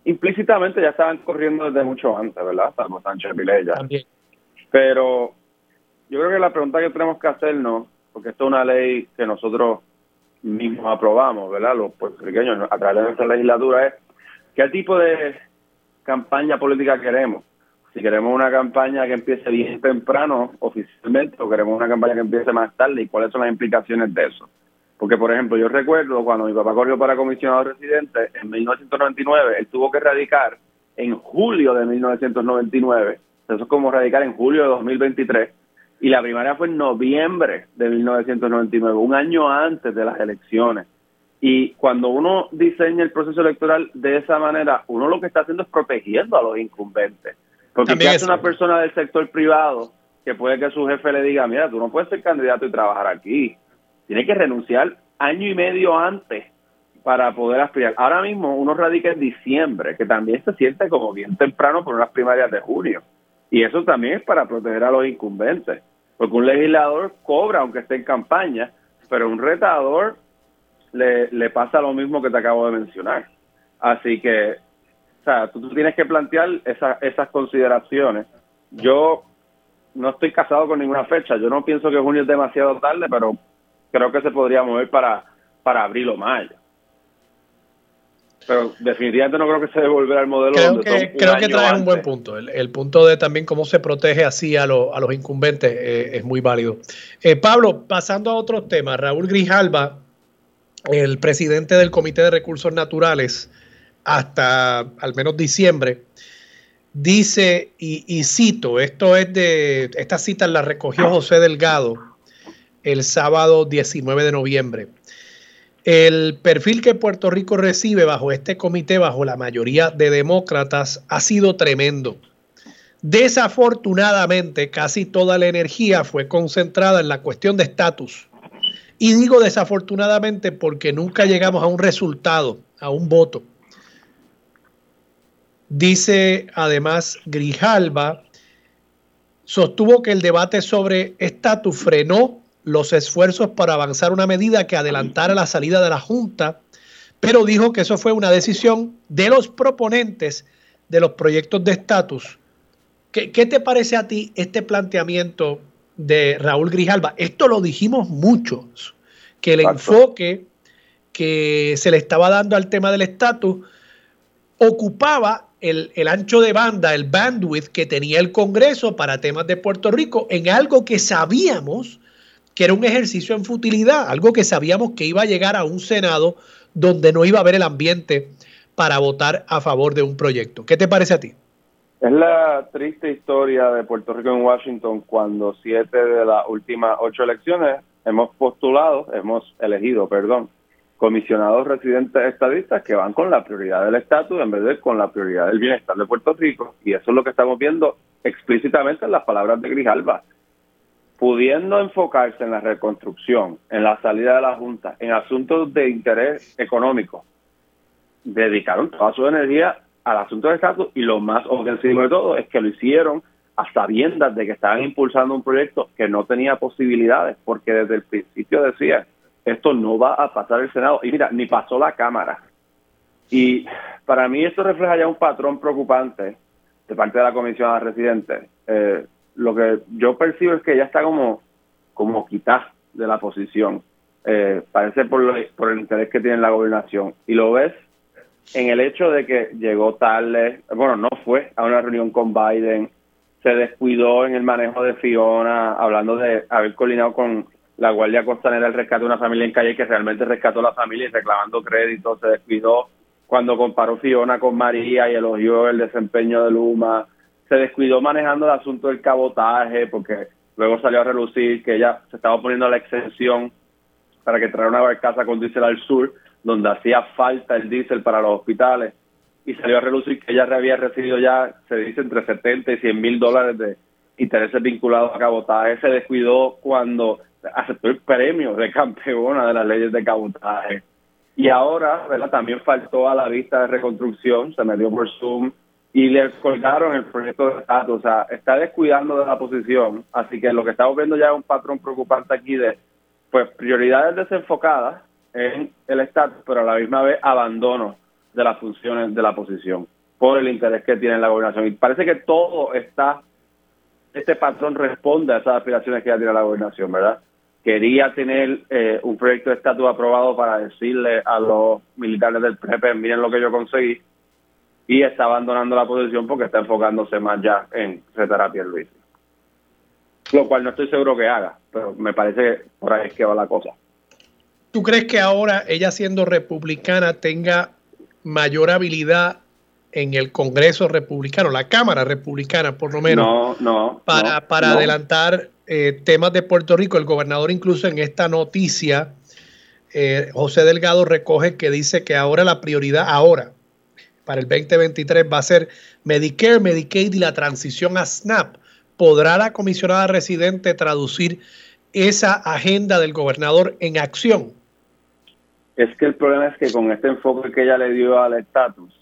implícitamente ya estaban corriendo desde mucho antes, ¿verdad? Salvo Sánchez Vilella. También. Pero yo creo que la pregunta que tenemos que hacernos, porque esto es una ley que nosotros mismos aprobamos, ¿verdad? Los puertorriqueños a través de nuestra legislatura es qué tipo de campaña política queremos. Si queremos una campaña que empiece bien temprano oficialmente o queremos una campaña que empiece más tarde y cuáles son las implicaciones de eso. Porque, por ejemplo, yo recuerdo cuando mi papá corrió para comisionado residente en 1999, él tuvo que radicar en julio de 1999. Eso es como radicar en julio de 2023. Y la primaria fue en noviembre de 1999, un año antes de las elecciones. Y cuando uno diseña el proceso electoral de esa manera, uno lo que está haciendo es protegiendo a los incumbentes. Porque si es una persona del sector privado que puede que su jefe le diga, mira, tú no puedes ser candidato y trabajar aquí. Tiene que renunciar año y medio antes para poder aspirar. Ahora mismo uno radica en diciembre, que también se siente como bien temprano por unas primarias de junio. Y eso también es para proteger a los incumbentes. Porque un legislador cobra aunque esté en campaña, pero un retador le, pasa lo mismo que te acabo de mencionar. Así que, o sea, tú, tienes que plantear esas consideraciones. Yo no estoy casado con ninguna fecha. Yo no pienso que junio es demasiado tarde, pero creo que se podría mover para, para abril o mayo. Pero definitivamente no creo que se debe volver al modelo. Creo que, creo que traes un buen punto. El, punto de también cómo se protege así a, a los incumbentes eh, es muy válido. Eh, Pablo, pasando a otros temas, Raúl Grijalba el presidente del Comité de Recursos Naturales hasta al menos diciembre, dice, y, cito, esto es de, esta cita la recogió José Delgado el sábado 19 de noviembre. El perfil que Puerto Rico recibe bajo este comité, bajo la mayoría de demócratas, ha sido tremendo. Desafortunadamente, casi toda la energía fue concentrada en la cuestión de estatus y digo desafortunadamente porque nunca llegamos a un resultado, a un voto. Dice además Grijalba, sostuvo que el debate sobre estatus frenó los esfuerzos para avanzar una medida que adelantara la salida de la Junta, pero dijo que eso fue una decisión de los proponentes de los proyectos de estatus. ¿Qué, ¿Qué, te parece a ti este planteamiento de Raúl Grijalba. Esto lo dijimos muchos, que el enfoque que se le estaba dando al tema del estatus ocupaba el, el, ancho de banda, el bandwidth que tenía el Congreso para temas de Puerto Rico en algo que sabíamos que era un ejercicio en futilidad, algo que sabíamos que iba a llegar a un Senado donde no iba a haber el ambiente para votar a favor de un proyecto. ¿Qué te parece a ti? Es la triste historia de Puerto Rico en Washington cuando siete de las últimas ocho elecciones hemos postulado, hemos elegido, perdón, comisionados residentes estadistas que van con la prioridad del estatus en vez de con la prioridad del bienestar de Puerto Rico. Y eso es lo que estamos viendo explícitamente en las palabras de Grijalba. Pudiendo enfocarse en la reconstrucción, en la salida de la Junta, en asuntos de interés económico, dedicaron toda su energía al asunto del estatus y lo más ofensivo de todo es que lo hicieron a sabiendas de que estaban impulsando un proyecto que no tenía posibilidades, porque desde el principio decía, esto no va a pasar el Senado. Y mira, ni pasó la Cámara. Y para mí esto refleja ya un patrón preocupante de parte de la comisión de residentes. Eh, lo que yo percibo es que ya está como, como quitada de la posición. Eh, parece por, por el interés que tiene la gobernación. Y lo ves en el hecho de que llegó tarde, bueno, no fue a una reunión con Biden, se descuidó en el manejo de Fiona, hablando de haber coordinado con la Guardia Costanera el rescate de una familia en calle que realmente rescató a la familia y reclamando crédito, se descuidó cuando comparó Fiona con María y elogió el desempeño de Luma, se descuidó manejando el asunto del cabotaje porque luego salió a relucir que ella se estaba poniendo la exención para que traiga una barcaza con diésel al sur, donde hacía falta el diésel para los hospitales y salió a relucir que ella había recibido ya, se dice, entre 70 y 100 mil dólares de intereses vinculados a cabotaje. Se descuidó cuando aceptó el premio de campeona de las leyes de cabotaje. Y ahora, ¿verdad? También faltó a la vista de reconstrucción, se me dio por Zoom y le colgaron el proyecto de estatus. O sea, está descuidando de la posición. Así que lo que estamos viendo ya es un patrón preocupante aquí de pues prioridades desenfocadas en el estatus, pero a la misma vez abandono de las funciones de la posición por el interés que tiene la gobernación. Y parece que todo está, este patrón responde a esas aspiraciones que ya tiene la gobernación, ¿verdad? Quería tener eh, un proyecto de estatus aprobado para decirle a los militares del PREP, miren lo que yo conseguí, y está abandonando la posición porque está enfocándose más ya en retar Luis. Lo cual no estoy seguro que haga, pero me parece que por ahí es que va la cosa. ¿Tú crees que ahora ella siendo republicana tenga mayor habilidad en el Congreso republicano, la Cámara republicana por lo menos, para, para adelantar eh, temas de Puerto Rico. El gobernador incluso en esta noticia, eh, José Delgado recoge que dice que ahora la prioridad, ahora, para el 2023 va a ser Medicare, Medicaid y la transición a SNAP. ¿Podrá la comisionada residente traducir esa agenda del gobernador en acción? Es que el problema es que con este enfoque que ella le dio al estatus,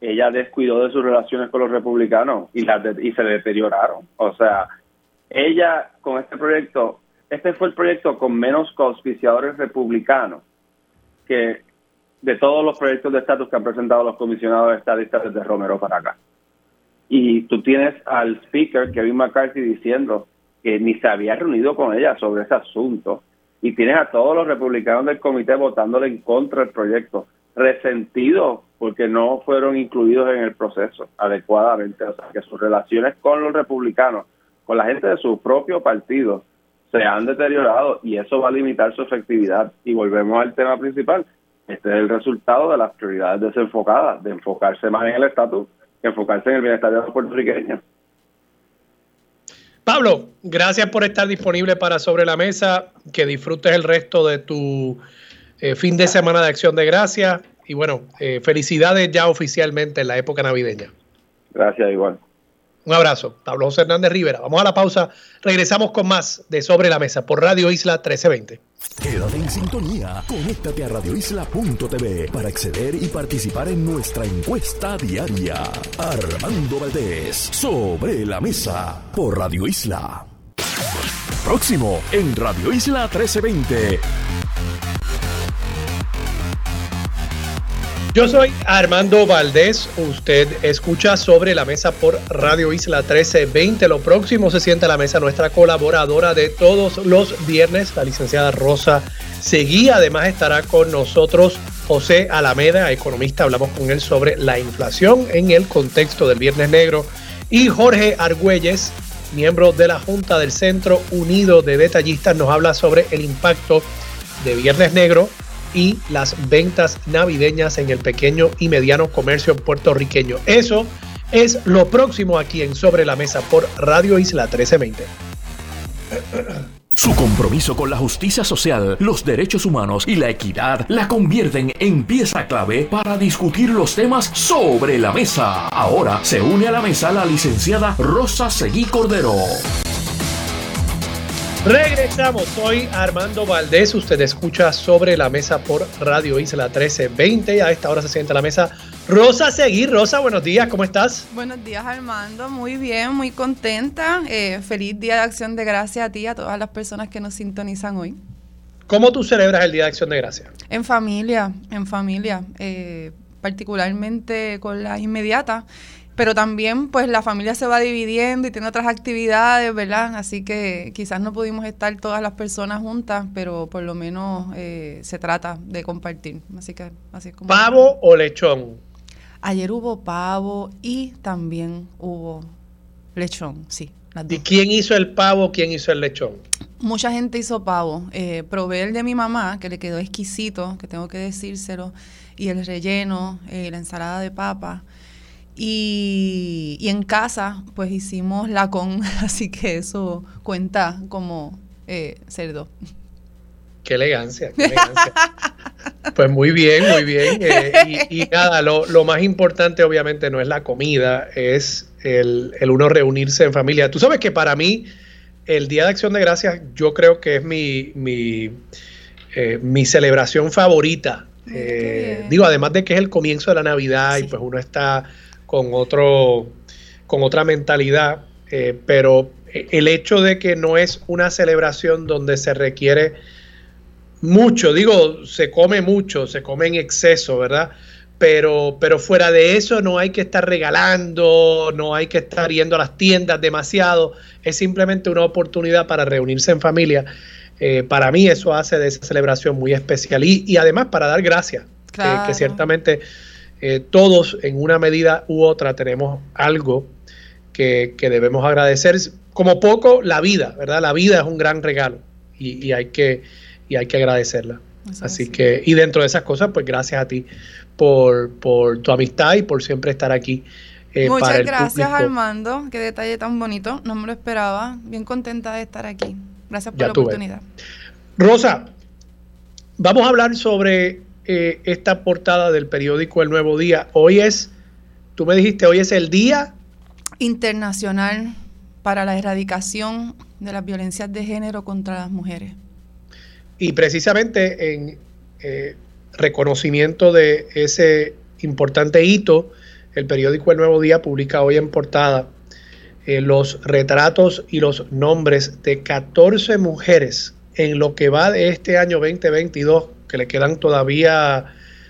ella descuidó de sus relaciones con los republicanos y, las y se deterioraron. O sea, ella con este proyecto, este fue el proyecto con menos auspiciadores republicanos que de todos los proyectos de estatus que han presentado los comisionados estadistas desde Romero para acá. Y tú tienes al speaker Kevin McCarthy diciendo que ni se había reunido con ella sobre ese asunto y tienes a todos los republicanos del comité votándole en contra del proyecto, resentidos porque no fueron incluidos en el proceso adecuadamente, o sea, que sus relaciones con los republicanos, con la gente de su propio partido, se han deteriorado y eso va a limitar su efectividad. Y volvemos al tema principal, este es el resultado de las prioridades desenfocadas, de enfocarse más en el estatus que enfocarse en el bienestar de los puertorriqueños. Pablo, gracias por estar disponible para Sobre la Mesa. Que disfrutes el resto de tu eh, fin de semana de Acción de Gracias. Y bueno, eh, felicidades ya oficialmente en la época navideña. Gracias, igual. Un abrazo. Pablo José Hernández Rivera. Vamos a la pausa. Regresamos con más de Sobre la Mesa por Radio Isla 1320. Quédate en sintonía. Conéctate a radioisla.tv para acceder y participar en nuestra encuesta diaria. Armando Valdés. Sobre la Mesa por Radio Isla. Próximo en Radio Isla 1320. Yo soy Armando Valdés. Usted escucha sobre la mesa por Radio Isla 1320. Lo próximo se siente a la mesa nuestra colaboradora de todos los viernes, la licenciada Rosa Seguí. Además estará con nosotros José Alameda, economista. Hablamos con él sobre la inflación en el contexto del Viernes Negro. Y Jorge Argüelles, miembro de la Junta del Centro Unido de Detallistas, nos habla sobre el impacto de Viernes Negro y las ventas navideñas en el pequeño y mediano comercio puertorriqueño. Eso es lo próximo aquí en Sobre la Mesa por Radio Isla 1320. Su compromiso con la justicia social, los derechos humanos y la equidad la convierten en pieza clave para discutir los temas sobre la mesa. Ahora se une a la mesa la licenciada Rosa Seguí Cordero. Regresamos, soy Armando Valdés, usted escucha sobre la mesa por Radio Isla 1320 a esta hora se sienta la mesa. Rosa Seguí. Rosa, buenos días, ¿cómo estás? Buenos días Armando, muy bien, muy contenta, eh, feliz Día de Acción de Gracia a ti y a todas las personas que nos sintonizan hoy. ¿Cómo tú celebras el Día de Acción de Gracia? En familia, en familia, eh, particularmente con la inmediata pero también pues la familia se va dividiendo y tiene otras actividades, ¿verdad? Así que quizás no pudimos estar todas las personas juntas, pero por lo menos eh, se trata de compartir. Así que así es como... ¿Pavo o lechón? Ayer hubo pavo y también hubo lechón, sí. ¿Y quién hizo el pavo, quién hizo el lechón? Mucha gente hizo pavo. Eh, probé el de mi mamá, que le quedó exquisito, que tengo que decírselo, y el relleno, eh, la ensalada de papa. Y, en casa, pues hicimos la con, así que eso cuenta como eh, cerdo. Qué elegancia, qué elegancia. pues muy bien, muy bien. Eh, y, nada, lo, más importante obviamente no es la comida, es el, uno reunirse en familia. Tú sabes que para mí el Día de Acción de Gracias yo creo que es mi, mi, eh, mi celebración favorita. digo, además de que es el comienzo de la Navidad y pues uno está con, otro, con otra mentalidad, eh, pero el hecho de que no es una celebración donde se requiere mucho, digo, se come mucho, se come en exceso, ¿verdad? Pero, pero fuera de eso no hay que estar regalando, no hay que estar yendo a las tiendas demasiado, es simplemente una oportunidad para reunirse en familia. Eh, para mí eso hace de esa celebración muy especial y, además para dar gracias, que ciertamente eh, todos en una medida u otra tenemos algo que, debemos agradecer. Como poco, la vida, ¿verdad? La vida es un gran regalo y, hay, que, y hay que agradecerla. Así que, y dentro de esas cosas, pues gracias a ti por, por tu amistad y por siempre estar aquí. Eh, Muchas gracias, Armando. Qué detalle tan bonito. No me lo esperaba. Bien contenta de estar aquí. Gracias por la oportunidad. Rosa, vamos a hablar sobre eh, esta portada del periódico El Nuevo Día. Hoy es, tú me dijiste, hoy es el Día Internacional para la Erradicación de las Violencias de Género contra las Mujeres. Y precisamente en eh, reconocimiento de ese importante hito, el periódico El Nuevo Día publica hoy en portada eh, los retratos y los nombres de 14 mujeres en lo que va de este año 2022 que le quedan todavía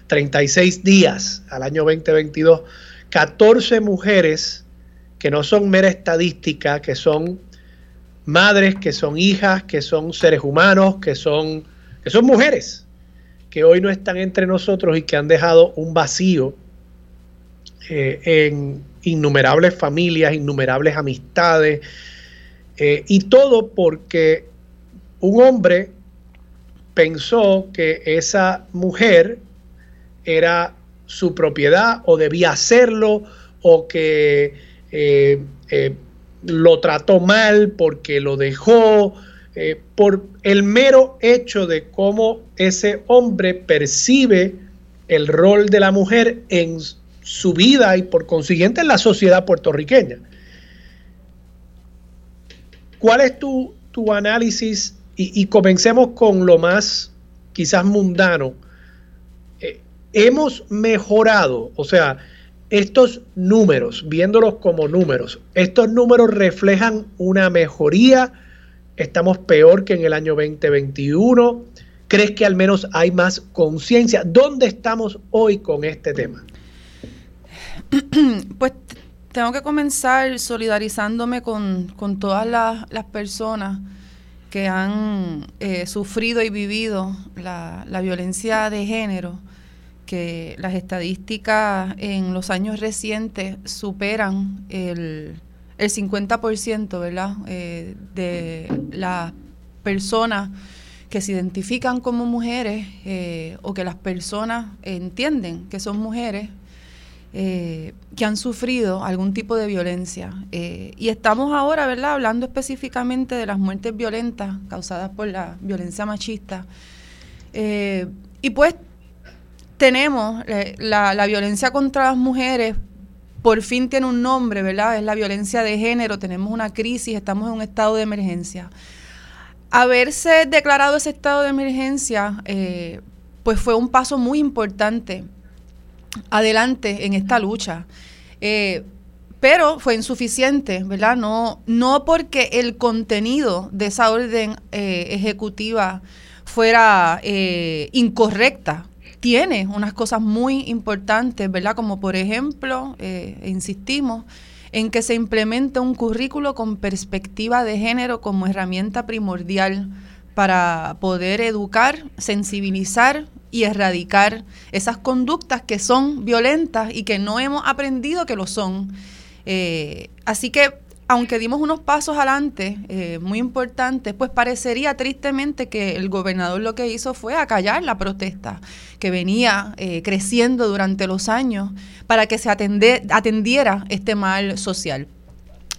36 días al año 2022, 14 mujeres que no son mera estadística, que son madres, que son hijas, que son seres humanos, que son, que son mujeres, que hoy no están entre nosotros y que han dejado un vacío eh, en innumerables familias, innumerables amistades, eh, y todo porque un hombre pensó que esa mujer era su propiedad o debía hacerlo o que eh, eh, lo trató mal porque lo dejó, eh, por el mero hecho de cómo ese hombre percibe el rol de la mujer en su vida y por consiguiente en la sociedad puertorriqueña. ¿Cuál es tu, tu análisis y, comencemos con lo más quizás mundano. Eh, hemos mejorado, o sea, estos números, viéndolos como números, estos números reflejan una mejoría, estamos peor que en el año 2021. ¿Crees que al menos hay más conciencia? ¿Dónde estamos hoy con este tema? Pues tengo que comenzar solidarizándome con, todas las personas que han eh, sufrido y vivido la, violencia de género, que las estadísticas en los años recientes superan el, el 50%, ¿verdad? Eh, de las personas que se identifican como mujeres eh, o que las personas entienden que son mujeres eh, que han sufrido algún tipo de violencia. y estamos ahora, ¿verdad?, hablando específicamente de las muertes violentas causadas por la violencia machista. y pues tenemos la, la violencia contra las mujeres por fin tiene un nombre, ¿verdad? Es la violencia de género, tenemos una crisis, estamos en un estado de emergencia. Haberse declarado ese estado de emergencia, eh, pues fue un paso muy importante adelante en esta lucha. Eh, pero fue insuficiente, ¿verdad? No, no porque el contenido de esa orden eh, ejecutiva fuera incorrecta, tiene unas cosas muy importantes, ¿verdad? Como por ejemplo, eh, insistimos, en que se implementa un currículo con perspectiva de género como herramienta primordial para poder educar, sensibilizar y erradicar esas conductas que son violentas y que no hemos aprendido que lo son. Eh, así que aunque dimos unos pasos adelante eh, muy importantes, pues parecería tristemente que el gobernador lo que hizo fue acallar la protesta que venía eh, creciendo durante los años para que se atendiera este mal social.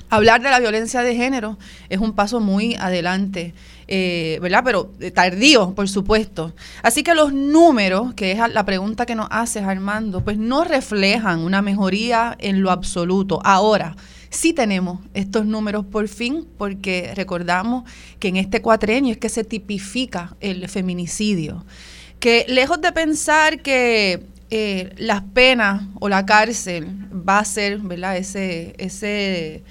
Hablar de la violencia de género es un paso muy adelante, eh, ¿verdad? Pero tardío, por supuesto. Así que los números, que es la pregunta que nos haces, Armando, pues no reflejan una mejoría en lo absoluto. Ahora, sí tenemos estos números por fin, porque recordamos que en este cuatrenio es que se tipifica el feminicidio. Que lejos de pensar que eh, las penas o la cárcel va a ser, ¿verdad? Ese, ese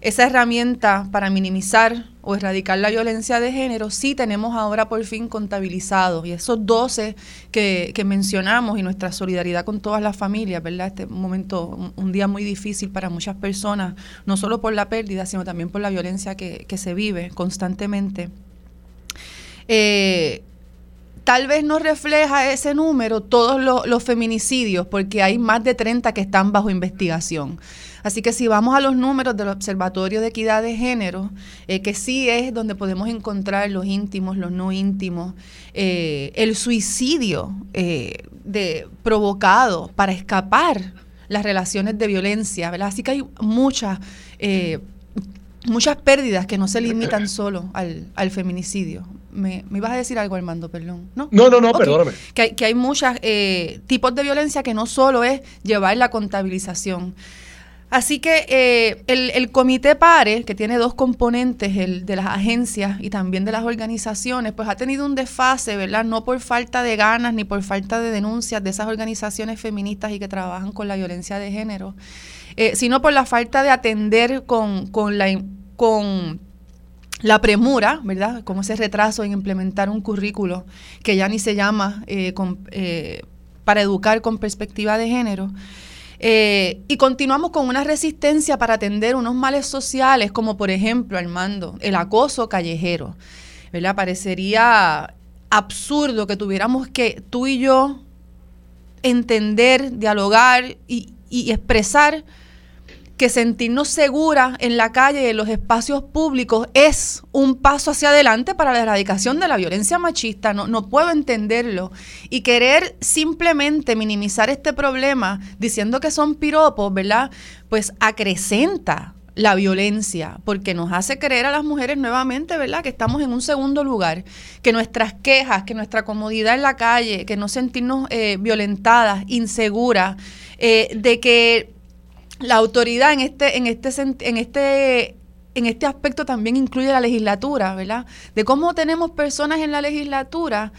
esa herramienta para minimizar o erradicar la violencia de género, sí tenemos ahora por fin contabilizados. Y esos 12 que, mencionamos y nuestra solidaridad con todas las familias, ¿verdad? Este momento, un, día muy difícil para muchas personas, no solo por la pérdida, sino también por la violencia que, se vive constantemente. Eh, tal vez no refleja ese número todos los feminicidios, porque hay más de 30 que están bajo investigación. Así que si vamos a los números del Observatorio de Equidad de Género, eh, que sí es donde podemos encontrar los íntimos, los no íntimos, eh, el suicidio eh, de, provocado para escapar las relaciones de violencia, ¿verdad? Así que hay muchas muchas pérdidas que no se limitan solo al, feminicidio. Me, me, ibas a decir algo, Armando, perdón. No, no, no, perdóname. Que hay, que hay muchos tipos de violencia que no solo es llevar la contabilización. Así que eh, el, comité PARE, que tiene dos componentes, el de las agencias y también de las organizaciones, pues ha tenido un desfase, ¿verdad? No por falta de ganas ni por falta de denuncias de esas organizaciones feministas y que trabajan con la violencia de género, eh, sino por la falta de atender con, la... Con, la premura, ¿verdad? Como ese retraso en implementar un currículo que ya ni se llama eh, para educar con perspectiva de género. Eh, y continuamos con una resistencia para atender unos males sociales, como por ejemplo, Armando, el acoso callejero. ¿verdad? Parecería absurdo que tuviéramos que tú y yo entender, dialogar y, y expresar que sentirnos seguras en la calle y en los espacios públicos es un paso hacia adelante para la erradicación de la violencia machista. No, no puedo entenderlo. Y querer simplemente minimizar este problema diciendo que son piropos, ¿verdad? Pues acrecenta la violencia, porque nos hace creer a las mujeres nuevamente, ¿verdad? Que estamos en un segundo lugar, que nuestras quejas, que nuestra comodidad en la calle, que no sentirnos eh, violentadas, inseguras, eh, de que la autoridad en este, en este, en este, en este aspecto también incluye la legislatura, ¿verdad? De cómo tenemos personas en la legislatura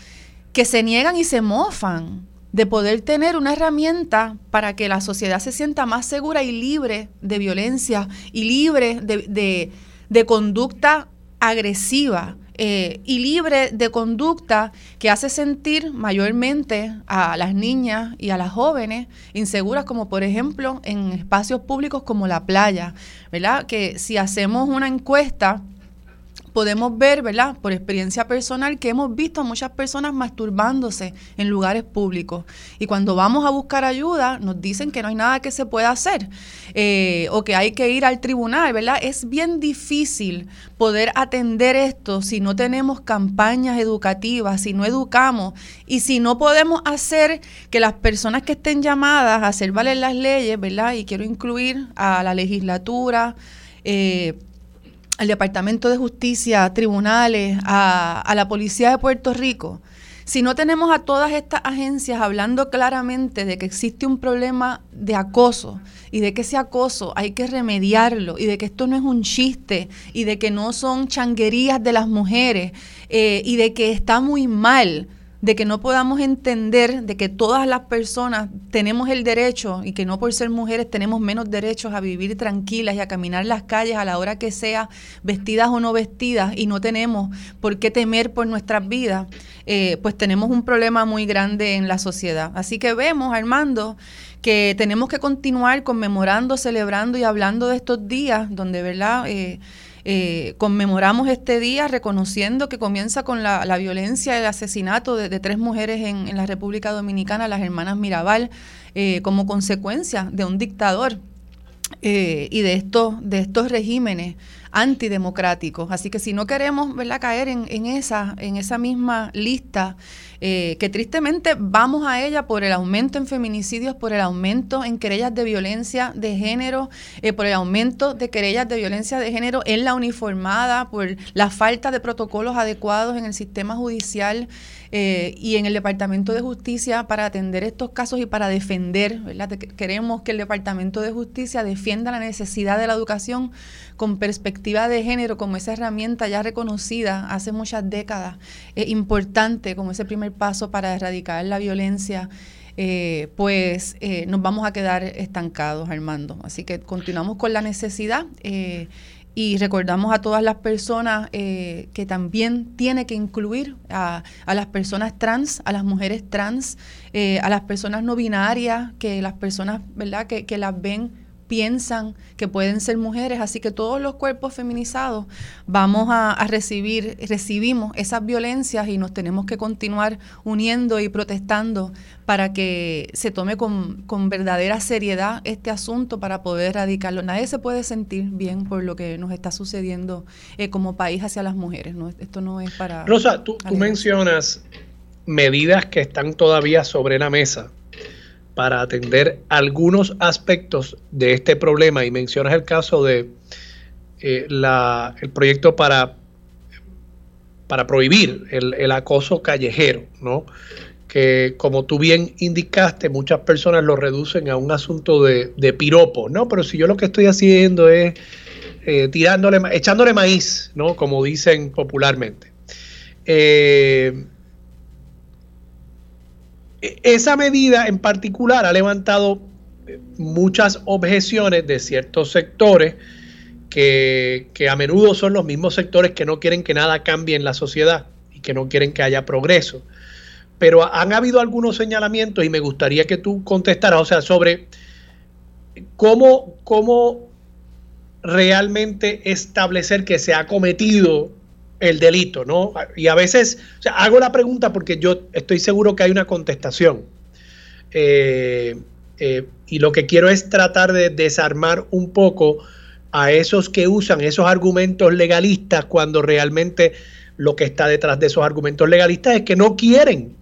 que se niegan y se mofan de poder tener una herramienta para que la sociedad se sienta más segura y libre de violencia y libre de, de, de conducta agresiva eh, y libre de conducta que hace sentir mayormente a las niñas y a las jóvenes inseguras, como por ejemplo en espacios públicos como la playa, ¿verdad? Que si hacemos una encuesta, podemos ver, ¿verdad? Por experiencia personal, que hemos visto a muchas personas masturbándose en lugares públicos. Y cuando vamos a buscar ayuda, nos dicen que no hay nada que se pueda hacer eh, o que hay que ir al tribunal, ¿verdad? Es bien difícil poder atender esto si no tenemos campañas educativas, si no educamos y si no podemos hacer que las personas que estén llamadas a hacer valer las leyes, ¿verdad? Y quiero incluir a la legislatura, eh, al Departamento de Justicia, tribunales, a, la Policía de Puerto Rico, si no tenemos a todas estas agencias hablando claramente de que existe un problema de acoso y de que ese acoso hay que remediarlo y de que esto no es un chiste y de que no son changuerías de las mujeres eh, y de que está muy mal de que no podamos entender de que todas las personas tenemos el derecho y que no por ser mujeres tenemos menos derechos a vivir tranquilas y a caminar las calles a la hora que sea, vestidas o no vestidas, y no tenemos por qué temer por nuestras vidas, eh, pues tenemos un problema muy grande en la sociedad. Así que vemos, Armando, que tenemos que continuar conmemorando, celebrando y hablando de estos días donde, ¿verdad? Eh, eh, conmemoramos este día reconociendo que comienza con la, violencia, el asesinato de, tres mujeres en, la República Dominicana, las hermanas Mirabal, eh, como consecuencia de un dictador eh, y de estos, de estos regímenes antidemocráticos. Así que si no queremos ¿verdad? caer en, en, esa, en esa misma lista, eh, que tristemente vamos a ella por el aumento en feminicidios, por el aumento en querellas de violencia de género, eh, por el aumento de querellas de violencia de género en la uniformada, por la falta de protocolos adecuados en el sistema judicial. Eh, y en el Departamento de Justicia para atender estos casos y para defender, ¿verdad? Queremos que el Departamento de Justicia defienda la necesidad de la educación con perspectiva de género como esa herramienta ya reconocida hace muchas décadas, es importante como ese primer paso para erradicar la violencia. Eh, pues eh, nos vamos a quedar estancados, Armando. Así que continuamos con la necesidad y recordamos a todas las personas eh, que también tiene que incluir a, las personas trans, a las mujeres trans, eh, a las personas no binarias, que las personas, ¿verdad?, que las ven piensan que pueden ser mujeres, así que todos los cuerpos feminizados vamos a, recibir, recibimos esas violencias y nos tenemos que continuar uniendo y protestando para que se tome con, verdadera seriedad este asunto para poder erradicarlo. Nadie se puede sentir bien por lo que nos está sucediendo eh, como país hacia las mujeres. ¿no? Esto no es para... Rosa, tú, tú mencionas medidas que están todavía sobre la mesa para atender algunos aspectos de este problema y mencionas el caso de eh, el proyecto para, para prohibir el, acoso callejero, ¿no? que como tú bien indicaste, muchas personas lo reducen a un asunto de, piropo, ¿no? Pero si yo lo que estoy haciendo es eh, tirándole, echándole maíz, ¿no? Como dicen popularmente. Eh, esa medida en particular ha levantado eh, muchas objeciones de ciertos sectores que, a menudo son los mismos sectores que no quieren que nada cambie en la sociedad y que no quieren que haya progreso. Pero han habido algunos señalamientos y me gustaría que tú contestaras, o sea, sobre cómo, cómo realmente establecer que se ha cometido el delito, ¿no? Y a veces, o sea, hago la pregunta porque yo estoy seguro que hay una contestación. Eh, eh, y lo que quiero es tratar de desarmar un poco a esos que usan esos argumentos legalistas cuando realmente lo que está detrás de esos argumentos legalistas es que no quieren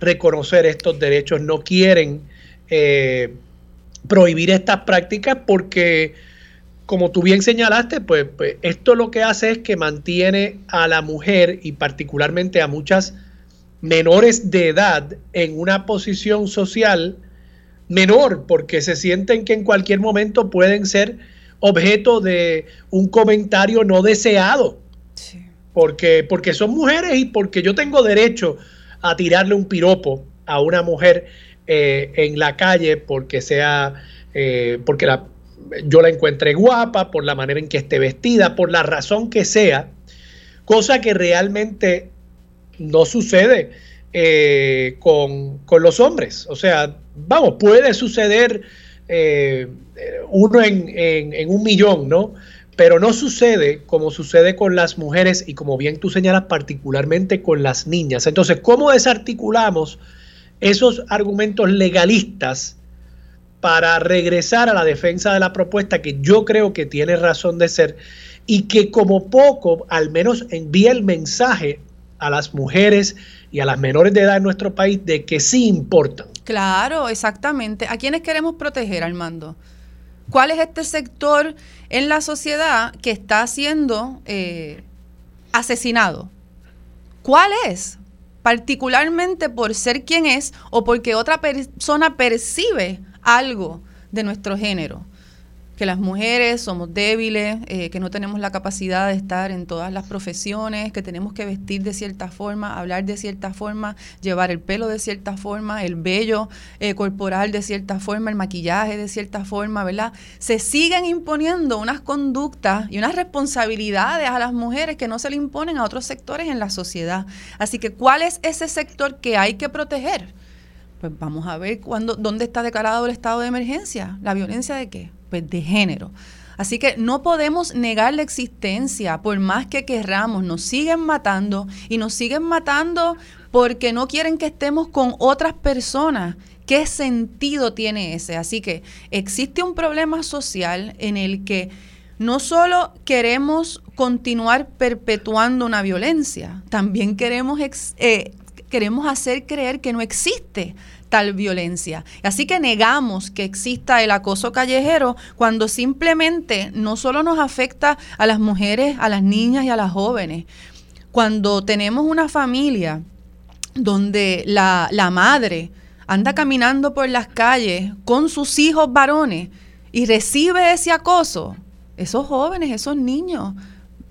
reconocer estos derechos, no quieren eh, prohibir estas prácticas porque como tú bien señalaste, pues, pues, esto lo que hace es que mantiene a la mujer y particularmente a muchas menores de edad en una posición social menor, porque se sienten que en cualquier momento pueden ser objeto de un comentario no deseado. Porque, porque son mujeres y porque yo tengo derecho a tirarle un piropo a una mujer eh, en la calle porque sea, eh, porque la, yo la encuentre guapa, por la manera en que esté vestida, por la razón que sea, cosa que realmente no sucede eh, con, los hombres. O sea, vamos, puede suceder eh, uno en, un millón, ¿no? pero no sucede como sucede con las mujeres y como bien tú señalas particularmente con las niñas. Entonces, ¿cómo desarticulamos esos argumentos legalistas para regresar a la defensa de la propuesta que yo creo que tiene razón de ser y que como poco al menos envía el mensaje a las mujeres y a las menores de edad en nuestro país de que sí importan. Claro, exactamente. ¿A quiénes queremos proteger, Armando? ¿Cuál es este sector en la sociedad que está siendo eh, asesinado? ¿Cuál es? Particularmente por ser quien es o porque otra persona percibe algo de nuestro género que las mujeres somos débiles, eh, que no tenemos la capacidad de estar en todas las profesiones, que tenemos que vestir de cierta forma, hablar de cierta forma, llevar el pelo de cierta forma, el vello eh, corporal de cierta forma, el maquillaje de cierta forma, ¿verdad? Se siguen imponiendo unas conductas y unas responsabilidades a las mujeres que no se le imponen a otros sectores en la sociedad. Así que, ¿cuál es ese sector que hay que proteger? Pues vamos a ver cuándo, dónde está declarado el estado de emergencia. ¿La violencia de qué? Pues de género. Así que no podemos negar la existencia, por más que querramos, nos siguen matando y nos siguen matando porque no quieren que estemos con otras personas. ¿Qué sentido tiene ese? Así que existe un problema social en el que no solo queremos continuar perpetuando una violencia, también queremos eh, queremos hacer creer que no existe tal violencia. Así que negamos que exista el acoso callejero cuando simplemente no solo nos afecta a las mujeres, a las niñas y a las jóvenes. Cuando tenemos una familia donde la, la madre anda caminando por las calles con sus hijos varones y recibe ese acoso, esos jóvenes, esos niños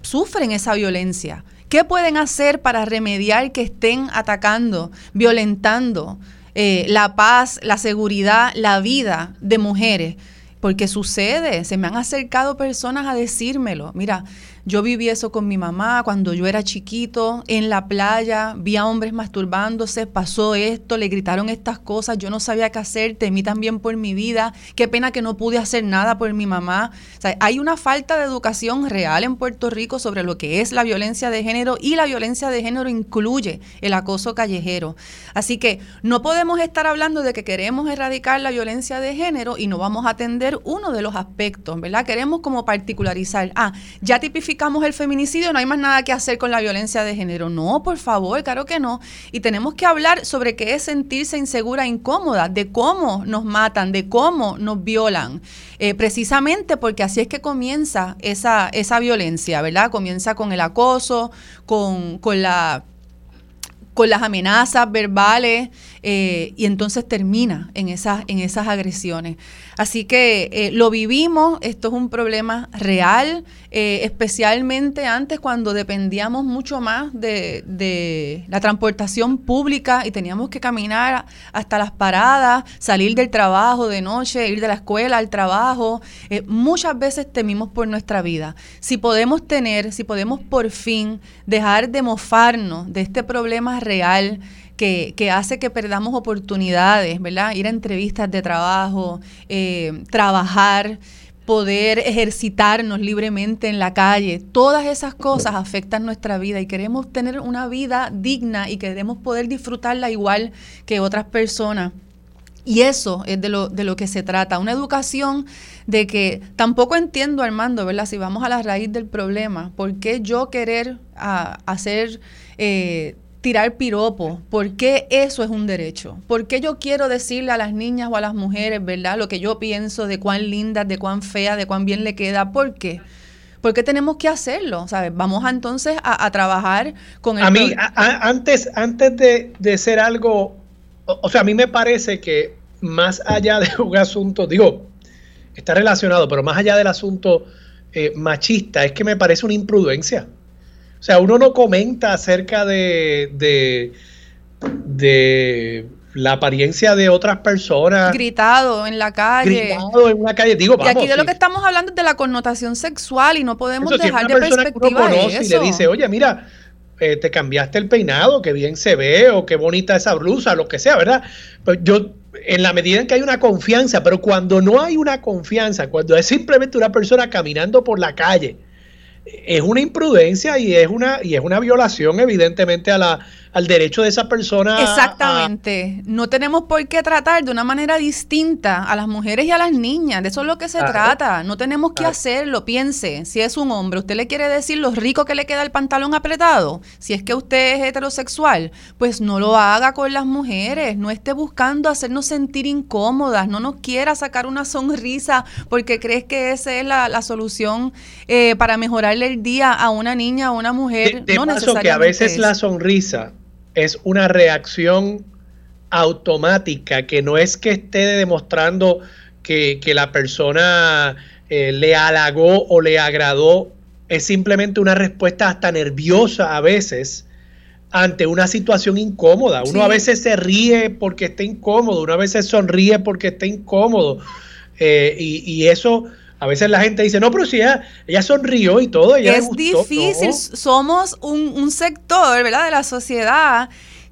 sufren esa violencia. ¿Qué pueden hacer para remediar que estén atacando, violentando eh, la paz, la seguridad, la vida de mujeres? Porque sucede, se me han acercado personas a decírmelo. Mira, yo viví eso con mi mamá cuando yo era chiquito, en la playa, vi a hombres masturbándose, pasó esto, le gritaron estas cosas, yo no sabía qué hacer, temí también por mi vida, qué pena que no pude hacer nada por mi mamá. Hay una falta de educación real en Puerto Rico sobre lo que es la violencia de género y la violencia de género incluye el acoso callejero. Así que no podemos estar hablando de que queremos erradicar la violencia de género y no vamos a atender uno de los aspectos, ¿verdad? Queremos como particularizar, ah, ya tipificamos el feminicidio, no hay más nada que hacer con la violencia de género. No, por favor, claro que no. Y tenemos que hablar sobre qué es sentirse insegura e incómoda, de cómo nos matan, de cómo nos violan. Eh, precisamente porque así es que comienza esa, esa violencia, ¿verdad? Comienza con el acoso, con, con la con las amenazas verbales eh, y entonces termina en esas, en esas agresiones. Así que eh, lo vivimos, esto es un problema real, eh, especialmente antes cuando dependíamos mucho más de, de, la transportación pública y teníamos que caminar hasta las paradas, salir del trabajo de noche, ir de la escuela al trabajo. muchas veces temimos por nuestra vida. Si podemos tener, si podemos por fin dejar de mofarnos de este problema real, que, hace que perdamos oportunidades, ¿verdad? Ir a entrevistas de trabajo, eh, trabajar, poder ejercitarnos libremente en la calle. Todas esas cosas afectan nuestra vida y queremos tener una vida digna y queremos poder disfrutarla igual que otras personas. Y eso es de lo, de lo que se trata, una educación de que tampoco entiendo, Armando, ¿verdad? Si vamos a la raíz del problema, ¿por qué yo querer ah, hacer... Eh, tirar piropo. ¿Por qué eso es un derecho? ¿Por qué yo quiero decirle a las niñas o a las mujeres, verdad, lo que yo pienso de cuán linda, de cuán fea, de cuán bien le queda? ¿Por qué? ¿Por qué tenemos que hacerlo? ¿Sabes? Vamos a, entonces a, trabajar con el... A mí, antes, antes de, ser algo, o, sea, a mí me parece que más allá de un asunto, digo, está relacionado, pero más allá del asunto eh, machista, es que me parece una imprudencia. O sea, uno no comenta acerca de, de, la apariencia de otras personas. Gritado en la calle. Gritado en una calle. Digo, vamos, y aquí de lo que estamos hablando es de la connotación sexual y no podemos dejar de perspectiva que uno conoce y le dice, oye, mira, eh, te cambiaste el peinado, qué bien se ve, o qué bonita esa blusa, lo que sea, ¿verdad? Pues yo, en la medida en que hay una confianza, pero cuando no hay una confianza, cuando es simplemente una persona caminando por la calle, es una imprudencia y es una, y es una violación evidentemente a la, al derecho de esa persona. Exactamente. no tenemos por qué tratar de una manera distinta a las mujeres y a las niñas. De eso es lo que se trata. No tenemos que hacerlo. Piense, si es un hombre, usted le quiere decir lo rico que le queda el pantalón apretado. Si es que usted es heterosexual, pues no lo haga con las mujeres. No esté buscando hacernos sentir incómodas. No nos quiera sacar una sonrisa porque crees que esa es la, solución eh, para mejorarle el día a una niña o una mujer. no necesariamente que a veces la sonrisa es una reacción automática, que no es que esté demostrando que, la persona eh, le halagó o le agradó, es simplemente una respuesta hasta nerviosa a veces ante una situación incómoda. Uno a veces se ríe porque está incómodo, uno a veces sonríe porque está incómodo. Eh, y, eso, a veces la gente dice, no, pero si ella, ella sonrió y todo. Ella es difícil, somos un, un sector, ¿verdad?, de la sociedad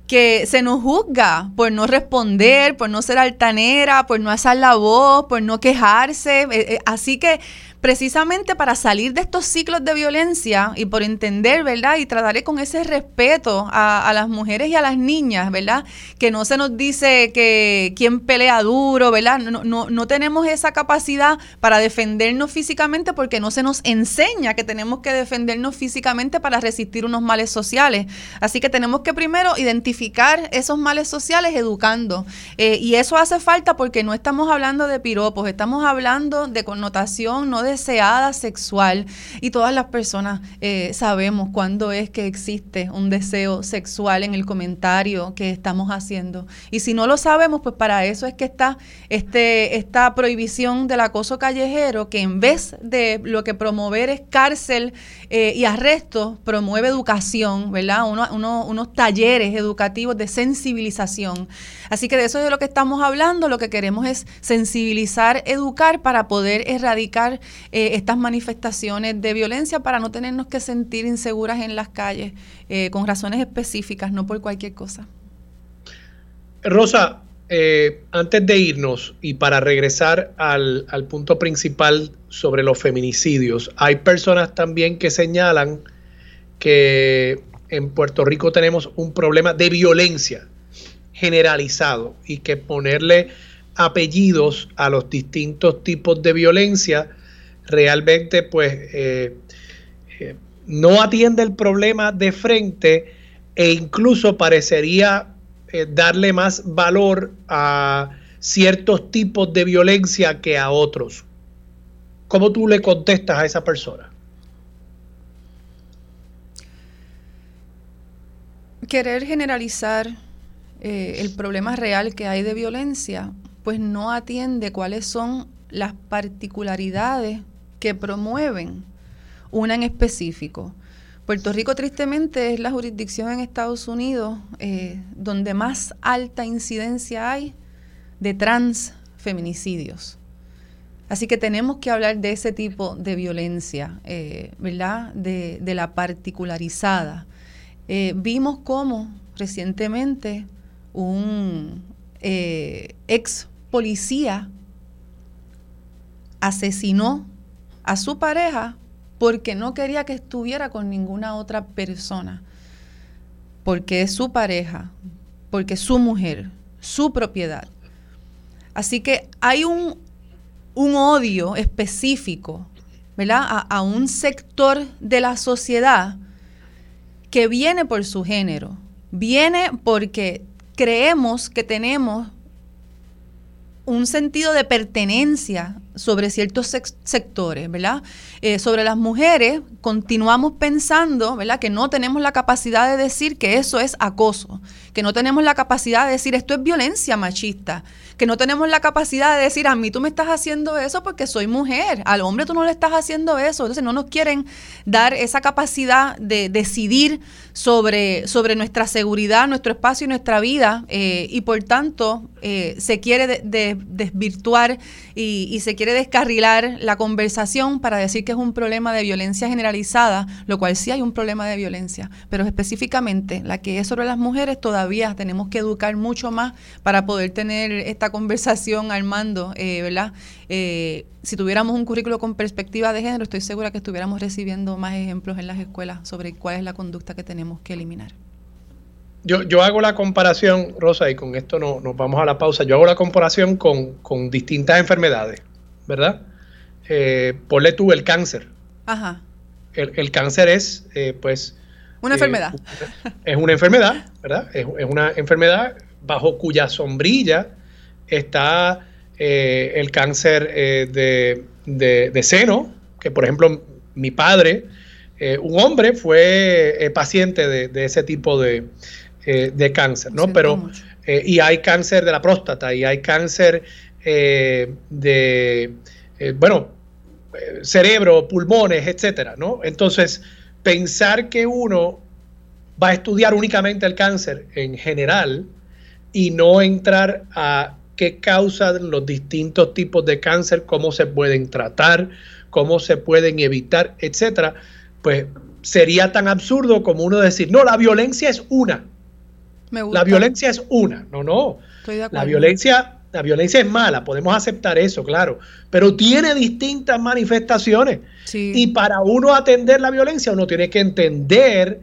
que se nos juzga por no responder, por no ser altanera, por no hacer la voz, por no quejarse. Eh, eh, así que precisamente para salir de estos ciclos de violencia y por entender, ¿verdad? Y trataré con ese respeto a, las mujeres y a las niñas, ¿verdad? Que no se nos dice que quién pelea duro, ¿verdad? No, no, no tenemos esa capacidad para defendernos físicamente porque no se nos enseña que tenemos que defendernos físicamente para resistir unos males sociales. Así que tenemos que primero identificar esos males sociales educando. Eh, y eso hace falta porque no estamos hablando de piropos, estamos hablando de connotación, no de deseada sexual y todas las personas eh, sabemos cuándo es que existe un deseo sexual en el comentario que estamos haciendo. Y si no lo sabemos, pues para eso es que está este, esta prohibición del acoso callejero que en vez de lo que promover es cárcel eh, y arresto, promueve educación, ¿verdad? unos talleres educativos de sensibilización. Así que de eso es de lo que estamos hablando, lo que queremos es sensibilizar, educar para poder erradicar eh, estas manifestaciones de violencia para no tenernos que sentir inseguras en las calles eh, con razones específicas, no por cualquier cosa. Rosa, eh, antes de irnos y para regresar al, al, punto principal sobre los feminicidios, hay personas también que señalan que en Puerto Rico tenemos un problema de violencia generalizado y que ponerle apellidos a los distintos tipos de violencia realmente pues eh, eh, no atiende el problema de frente e incluso parecería eh, darle más valor a ciertos tipos de violencia que a otros. ¿Cómo tú le contestas a esa persona? Querer generalizar el problema real que hay de violencia, pues no atiende cuáles son las particularidades que promueven una en específico. Puerto Rico tristemente es la jurisdicción en Estados Unidos eh, donde más alta incidencia hay de transfeminicidios. Así que tenemos que hablar de ese tipo de violencia, eh, ¿verdad? De, la particularizada. Eh, vimos cómo recientemente un ex policía asesinó a su pareja porque no quería que estuviera con ninguna otra persona, porque es su pareja, porque es su mujer, su propiedad. Así que hay un, un odio específico, ¿verdad? A un sector de la sociedad que viene por su género, viene porque creemos que tenemos un sentido de pertenencia sobre ciertos sectores, ¿verdad? Eh, sobre las mujeres, continuamos pensando, ¿verdad? Que no tenemos la capacidad de decir que eso es acoso, que no tenemos la capacidad de decir esto es violencia machista, que no tenemos la capacidad de decir a mí tú me estás haciendo eso porque soy mujer, al hombre tú no le estás haciendo eso, entonces no nos quieren dar esa capacidad de decidir sobre, sobre nuestra seguridad, nuestro espacio y nuestra vida eh, y por tanto eh, se quiere desvirtuar y, y se quiere descarrilar la conversación para decir que es un problema de violencia generalizada, lo cual sí hay un problema de violencia, pero específicamente la que es sobre las mujeres todavía tenemos que educar mucho más para poder tener esta conversación al mando, eh, ¿verdad? Eh, si tuviéramos un currículo con perspectiva de género, estoy segura que estuviéramos recibiendo más ejemplos en las escuelas sobre cuál es la conducta que tenemos que eliminar. Yo, yo hago la comparación, Rosa, y con esto no, nos vamos a la pausa, yo hago la comparación con, con distintas enfermedades, ¿verdad? Eh, ponle tú el cáncer. Ajá. El, cáncer es, eh, pues... Una enfermedad. Es una enfermedad, ¿verdad? Es, es una enfermedad bajo cuya sombrilla está eh, el cáncer eh, de, seno, que por ejemplo mi padre, eh, un hombre, fue paciente de, ese tipo de, cáncer, ¿no? Pero, y hay cáncer de la próstata, y hay cáncer de, bueno, cerebro, pulmones, etcétera, ¿no? Entonces, pensar que uno va a estudiar únicamente el cáncer en general y no entrar a qué causan los distintos tipos de cáncer, cómo se pueden tratar, cómo se pueden evitar, etcétera, pues sería tan absurdo como uno decir, no, la violencia es una. La violencia es una. No, no. La violencia, la violencia es mala, podemos aceptar eso, claro, pero tiene distintas manifestaciones. Y para uno atender la violencia, uno tiene que entender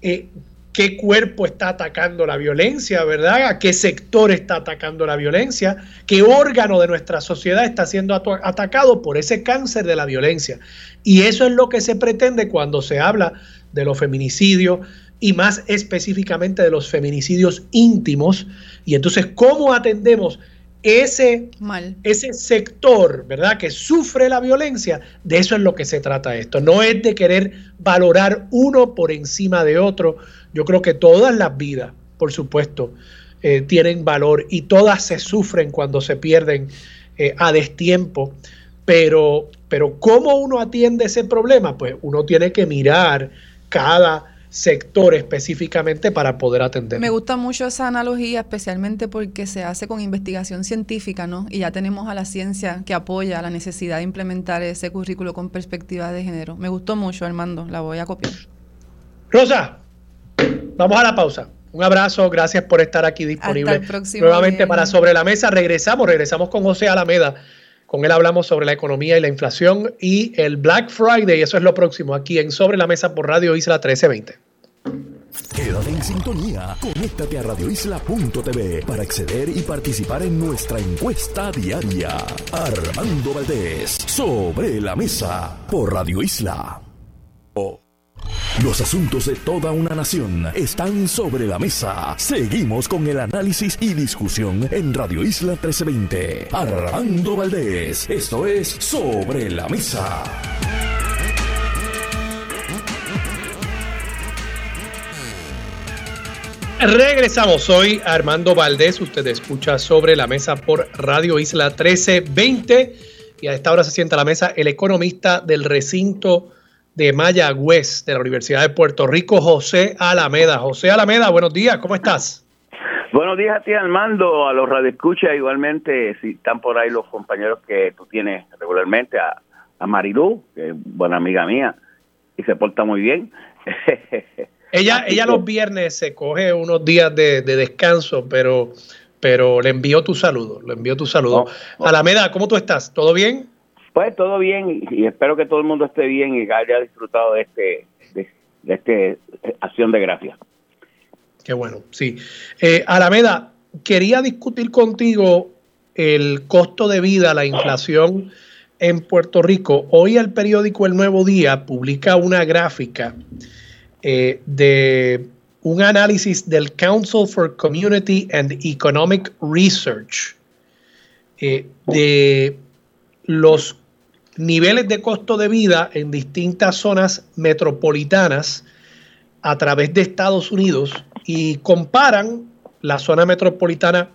eh, qué cuerpo está atacando la violencia, ¿verdad? A qué sector está atacando la violencia, qué órgano de nuestra sociedad está siendo atacado por ese cáncer de la violencia. Y eso es lo que se pretende cuando se habla de los feminicidios y más específicamente de los feminicidios íntimos. Y entonces, ¿cómo atendemos ese, Mal. ese sector, ¿verdad? Que sufre la violencia, de eso es lo que se trata esto. No es de querer valorar uno por encima de otro. Yo creo que todas las vidas, por supuesto, eh, tienen valor y todas se sufren cuando se pierden eh, a destiempo. Pero, pero ¿cómo uno atiende ese problema? Pues uno tiene que mirar cada sector específicamente para poder atender. Me gusta mucho esa analogía, especialmente porque se hace con investigación científica, ¿no? Y ya tenemos a la ciencia que apoya la necesidad de implementar ese currículo con perspectiva de género. Me gustó mucho, Armando, la voy a copiar. Rosa, vamos a la pausa. Un abrazo, gracias por estar aquí disponible nuevamente para Sobre la Mesa. Regresamos, regresamos con José Alameda con él hablamos sobre la economía y la inflación y el Black Friday. Eso es lo próximo aquí en Sobre la Mesa por Radio Isla 1320. Quédate en sintonía. Conéctate a radioisla.tv para acceder y participar en nuestra encuesta diaria. Armando Valdés, Sobre la Mesa por Radio Isla. Los asuntos de toda una nación están sobre la mesa. Seguimos con el análisis y discusión en Radio Isla 1320. Armando Valdés, esto es Sobre la Mesa. Regresamos hoy, Armando Valdés. Usted escucha sobre la mesa por Radio Isla 1320. Y a esta hora se sienta a la mesa el economista del recinto de Mayagüez, de la Universidad de Puerto Rico, José Alameda. José Alameda, buenos días, ¿cómo estás? Buenos días a ti, Armando, a los radioescuchas, igualmente, si están por ahí los compañeros que tú tienes regularmente, a, a Marilú, que es buena amiga mía, y se porta muy bien. ella ella los viernes se coge unos días de, descanso, pero, pero le envió tu saludo, le envió tu saludo. Alameda, ¿cómo tú estás? ¿Todo bien? Pues todo bien y espero que todo el mundo esté bien y haya disfrutado de este de, este acción de gracias. Qué bueno, sí. Eh, Alameda, quería discutir contigo el costo de vida, la inflación en Puerto Rico. Hoy el periódico El Nuevo Día publica una gráfica eh, de un análisis del Council for Community and Economic Research eh, de los niveles de costo de vida en distintas zonas metropolitanas a través de Estados Unidos y comparan la zona metropolitana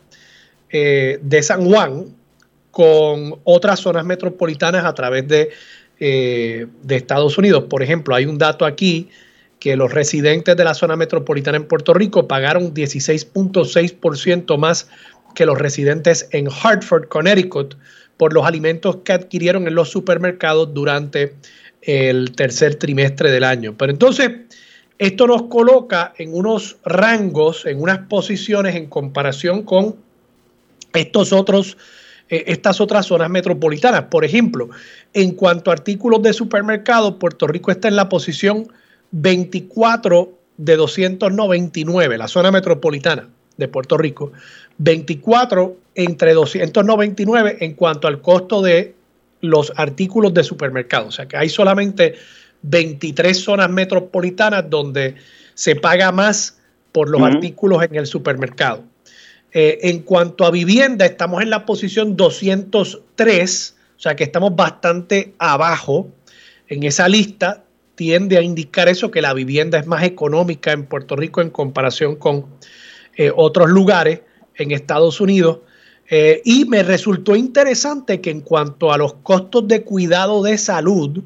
eh, de San Juan con otras zonas metropolitanas a través de, eh, de Estados Unidos. Por ejemplo, hay un dato aquí que los residentes de la zona metropolitana en Puerto Rico pagaron 16.6% más que los residentes en Hartford, Connecticut, por los alimentos que adquirieron en los supermercados durante el tercer trimestre del año. Pero entonces, esto nos coloca en unos rangos, en unas posiciones en comparación con estos otros, eh, estas otras zonas metropolitanas. Por ejemplo, en cuanto a artículos de supermercado, Puerto Rico está en la posición 24 de 299, la zona metropolitana de Puerto Rico, 24 entre 299 en cuanto al costo de los artículos de supermercado. O sea que hay solamente 23 zonas metropolitanas donde se paga más por los artículos en el supermercado. Eh, en cuanto a vivienda, estamos en la posición 203, o sea que estamos bastante abajo en esa lista. Tiende a indicar eso, que la vivienda es más económica en Puerto Rico en comparación con eh, otros lugares en Estados Unidos. Eh, y me resultó interesante que en cuanto a los costos de cuidado de salud,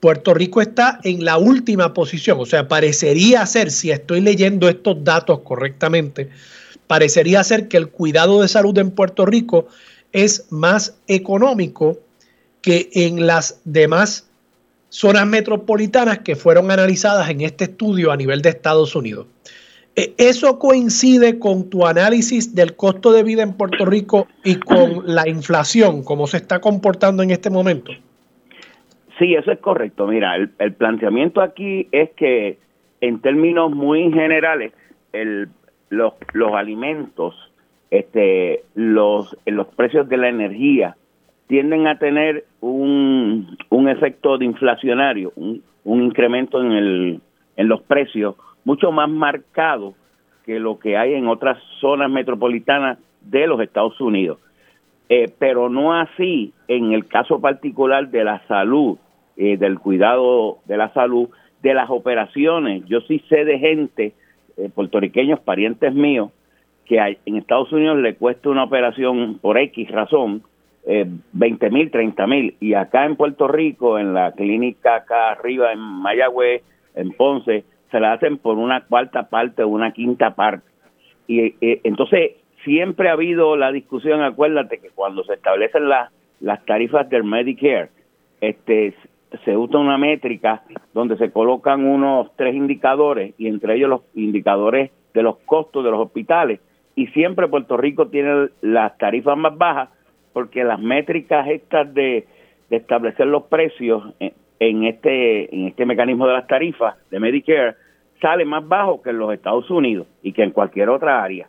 Puerto Rico está en la última posición. O sea, parecería ser, si estoy leyendo estos datos correctamente, parecería ser que el cuidado de salud en Puerto Rico es más económico que en las demás zonas metropolitanas que fueron analizadas en este estudio a nivel de Estados Unidos. Eh, ¿Eso coincide con tu análisis del costo de vida en Puerto Rico y con la inflación, cómo se está comportando en este momento? Sí, eso es correcto. Mira, el, planteamiento aquí es que en términos muy generales, el, los, los alimentos, este, los, los precios de la energía tienden a tener un, un efecto de inflacionario, un, un incremento en, el, en los precios mucho más marcado que lo que hay en otras zonas metropolitanas de los Estados Unidos. Eh, pero no así en el caso particular de la salud, eh, del cuidado de la salud, de las operaciones. Yo sí sé de gente, eh, puertorriqueños, parientes míos, que en Estados Unidos le cuesta una operación por X razón, eh, 20 mil, 30 mil, y acá en Puerto Rico, en la clínica acá arriba, en Mayagüez, en Ponce, se la hacen por una cuarta parte o una quinta parte. Y eh, entonces siempre ha habido la discusión, acuérdate que cuando se establecen las las tarifas del Medicare, este se usa una métrica donde se colocan unos tres indicadores y entre ellos los indicadores de los costos de los hospitales y siempre Puerto Rico tiene las tarifas más bajas porque las métricas estas de, de establecer los precios eh, en este, en este mecanismo de las tarifas de Medicare sale más bajo que en los Estados Unidos y que en cualquier otra área.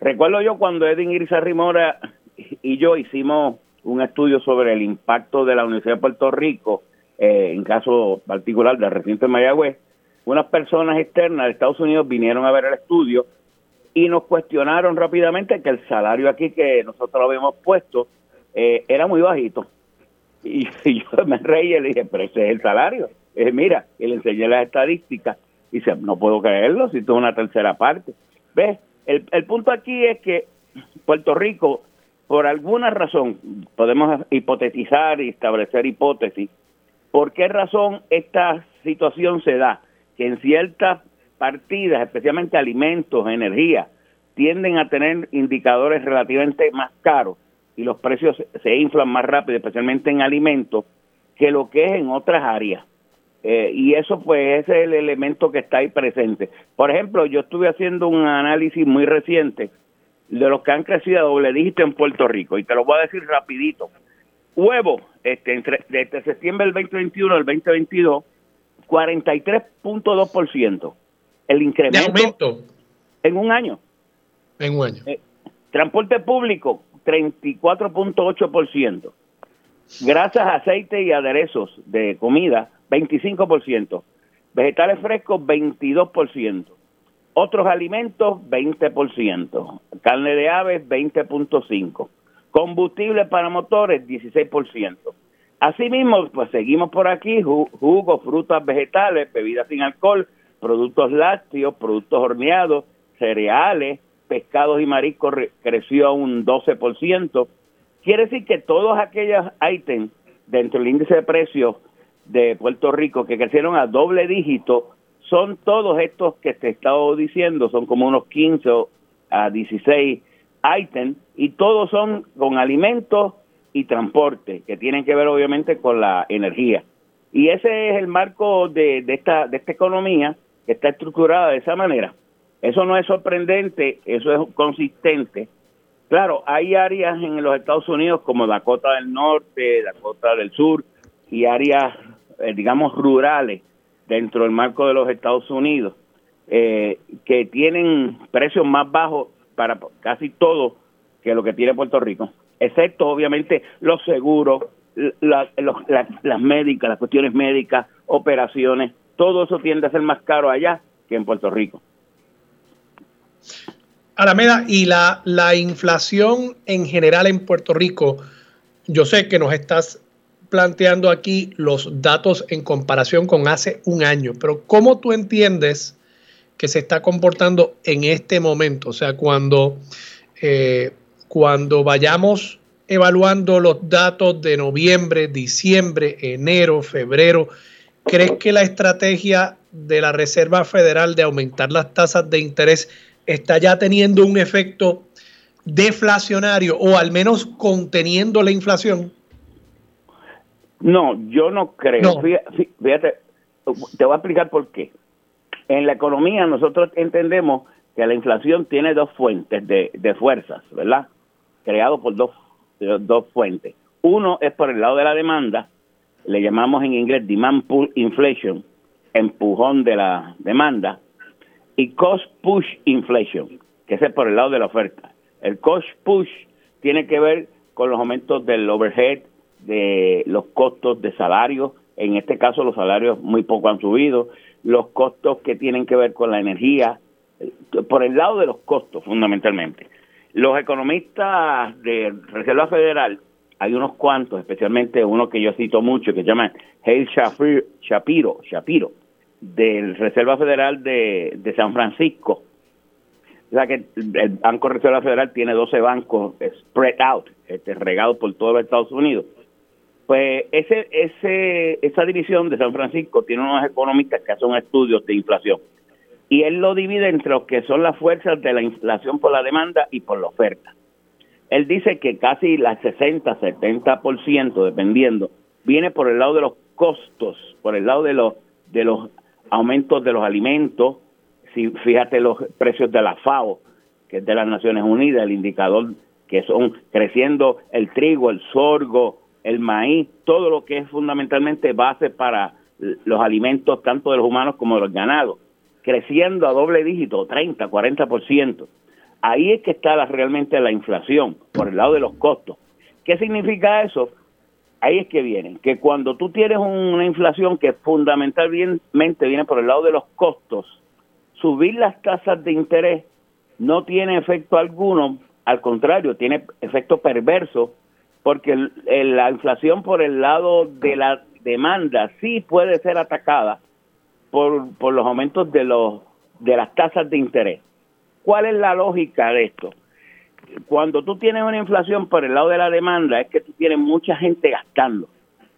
Recuerdo yo cuando Edwin Irisa Rimora y yo hicimos un estudio sobre el impacto de la Universidad de Puerto Rico, eh, en caso particular del recinto de Mayagüez, unas personas externas de Estados Unidos vinieron a ver el estudio y nos cuestionaron rápidamente que el salario aquí que nosotros lo habíamos puesto eh, era muy bajito. Y, yo me reí y le dije, pero ese es el salario. Eh, mira, y le enseñé las estadísticas. Y dice, no puedo creerlo si tú es una tercera parte. ¿Ves? El, el punto aquí es que Puerto Rico, por alguna razón, podemos hipotetizar y establecer hipótesis, ¿por qué razón esta situación se da? Que en ciertas partidas, especialmente alimentos, energía, tienden a tener indicadores relativamente más caros y los precios se inflan más rápido, especialmente en alimentos, que lo que es en otras áreas. Eh, y eso pues es el elemento que está ahí presente. Por ejemplo, yo estuve haciendo un análisis muy reciente de los que han crecido a doble dígito en Puerto Rico y te lo voy a decir rapidito. Huevo, este, entre, desde septiembre del 2021 al 2022, 43.2%. El incremento. En un año. En un año. Eh, transporte público, 34.8%. Grasas, aceite y aderezos de comida, 25%. Vegetales frescos, 22%. Otros alimentos, 20%. Carne de aves, 20.5%. Combustible para motores, 16%. Asimismo, pues seguimos por aquí, jugos, frutas, vegetales, bebidas sin alcohol, productos lácteos, productos horneados, cereales, pescados y mariscos creció un 12%. Quiere decir que todos aquellos ítems dentro del índice de precios de Puerto Rico que crecieron a doble dígito son todos estos que te he estado diciendo, son como unos 15 a 16 ítems y todos son con alimentos y transporte, que tienen que ver obviamente con la energía. Y ese es el marco de, de, esta, de esta economía que está estructurada de esa manera. Eso no es sorprendente, eso es consistente. Claro, hay áreas en los Estados Unidos como Dakota del Norte, Dakota del Sur y áreas, eh, digamos, rurales dentro del marco de los Estados Unidos eh, que tienen precios más bajos para casi todo que lo que tiene Puerto Rico, excepto obviamente los seguros, las médicas, las cuestiones médicas, operaciones, todo eso tiende a ser más caro allá que en Puerto Rico. Alameda, y la, la inflación en general en Puerto Rico, yo sé que nos estás planteando aquí los datos en comparación con hace un año, pero ¿cómo tú entiendes que se está comportando en este momento? O sea, cuando, eh, cuando vayamos evaluando los datos de noviembre, diciembre, enero, febrero, ¿crees que la estrategia de la Reserva Federal de aumentar las tasas de interés está ya teniendo un efecto deflacionario o al menos conteniendo la inflación? No, yo no creo. Fíjate, te voy a explicar por qué. En la economía nosotros entendemos que la inflación tiene dos fuentes de, de fuerzas, ¿verdad? Creado por dos, dos fuentes. Uno es por el lado de la demanda, le llamamos en inglés demand pull inflation, empujón de la demanda, y cost push inflation, que es por el lado de la oferta. El cost push tiene que ver con los aumentos del overhead, de los costos de salario, en este caso los salarios muy poco han subido, los costos que tienen que ver con la energía, eh, por el lado de los costos fundamentalmente. Los economistas de Reserva Federal, hay unos cuantos, especialmente uno que yo cito mucho, que se llama Hale Shapiro, Shapiro, del Reserva Federal de, de San Francisco. O sea que el Banco Reserva Federal tiene 12 bancos spread out, este, regados por todos los Estados Unidos. Pues ese, ese, esa división de San Francisco tiene unos economistas que hacen estudios de inflación. Y él lo divide entre lo que son las fuerzas de la inflación por la demanda y por la oferta. Él dice que casi las 60, 70%, dependiendo, viene por el lado de los costos, por el lado de los, de los aumentos de los alimentos. Si fíjate los precios de la FAO, que es de las Naciones Unidas, el indicador que son creciendo el trigo, el sorgo, el maíz, todo lo que es fundamentalmente base para los alimentos tanto de los humanos como de los ganados, creciendo a doble dígito, 30, 40%. Ahí es que está realmente la inflación, por el lado de los costos. ¿Qué significa eso? Ahí es que viene, que cuando tú tienes una inflación que fundamentalmente viene por el lado de los costos, subir las tasas de interés no tiene efecto alguno, al contrario, tiene efecto perverso porque la inflación por el lado de la demanda sí puede ser atacada por, por los aumentos de los de las tasas de interés. ¿Cuál es la lógica de esto? Cuando tú tienes una inflación por el lado de la demanda es que tú tienes mucha gente gastando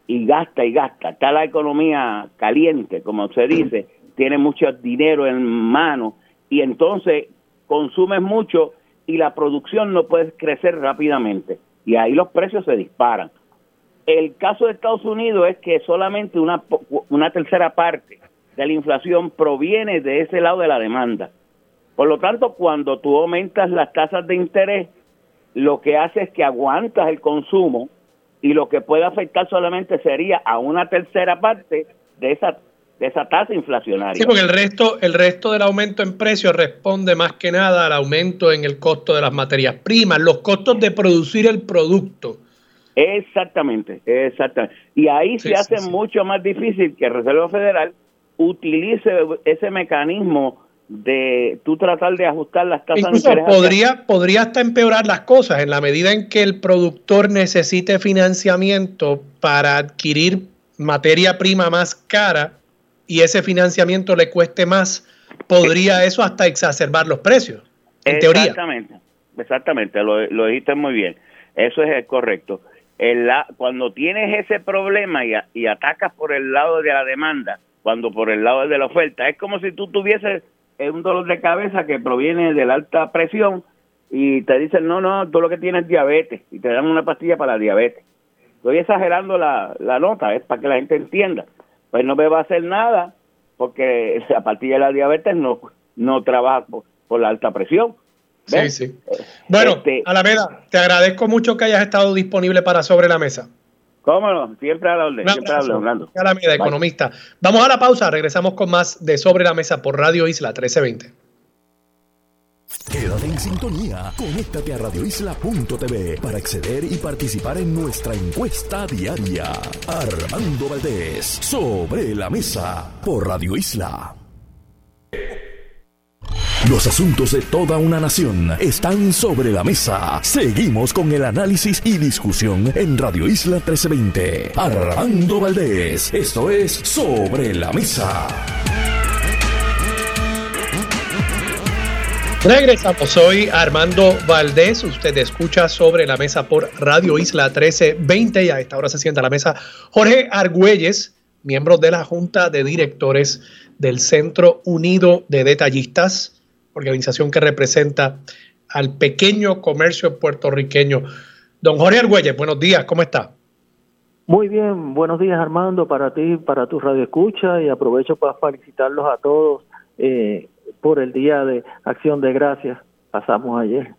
y gasta y gasta. Está la economía caliente, como se dice, tiene mucho dinero en mano y entonces consumes mucho y la producción no puede crecer rápidamente y ahí los precios se disparan. El caso de Estados Unidos es que solamente una, una tercera parte de la inflación proviene de ese lado de la demanda. Por lo tanto, cuando tú aumentas las tasas de interés, lo que hace es que aguantas el consumo y lo que puede afectar solamente sería a una tercera parte de esa de esa tasa inflacionaria. Sí, porque el resto, el resto del aumento en precios responde más que nada al aumento en el costo de las materias primas, los costos de producir el producto. Exactamente, exactamente. Y ahí se hace mucho más difícil que el Reserva Federal utilice ese mecanismo de tú tratar de ajustar las tasas Incluso podría, podría hasta empeorar las cosas en la medida en que el productor necesite financiamiento para adquirir materia prima más cara y ese financiamiento le cueste más, podría eso hasta exacerbar los precios, en teoría. Exactamente, exactamente, lo, lo dijiste muy bien. Eso es correcto. El, cuando tienes ese problema y, y atacas por el lado de la demanda, cuando por el lado de la oferta, es como si tú tuvieses un dolor de cabeza que proviene de la alta presión y te dicen, no, no, tú lo que tienes es diabetes y te dan una pastilla para la diabetes. Estoy exagerando la, la nota, es para que la gente entienda. Pues no me va a hacer nada porque la pastilla de la diabetes no, no trabaja por la alta presión. Sí, sí. Bueno, este, Alameda, te agradezco mucho que hayas estado disponible para Sobre la Mesa. Cómo no, siempre a la orden, siempre a la Alameda, economista. Vamos a la pausa, regresamos con más de Sobre la Mesa por Radio Isla 1320. Quédate en sintonía, conéctate a radioisla.tv para acceder y participar en nuestra encuesta diaria. Armando Valdés, Sobre la Mesa por Radio Isla. Los asuntos de toda una nación están sobre la mesa. Seguimos con el análisis y discusión en Radio Isla 1320. Armando Valdés, esto es Sobre la Mesa. Regresamos, soy Armando Valdés, usted escucha sobre la mesa por Radio Isla 1320 y a esta hora se sienta a la mesa Jorge Argüelles, miembro de la Junta de Directores del Centro Unido de Detallistas organización que representa al pequeño comercio puertorriqueño. Don Jorge Argüelles, buenos días, ¿cómo está? Muy bien, buenos días Armando, para ti, para tu radio escucha y aprovecho para felicitarlos a todos eh, por el Día de Acción de Gracias. Pasamos ayer.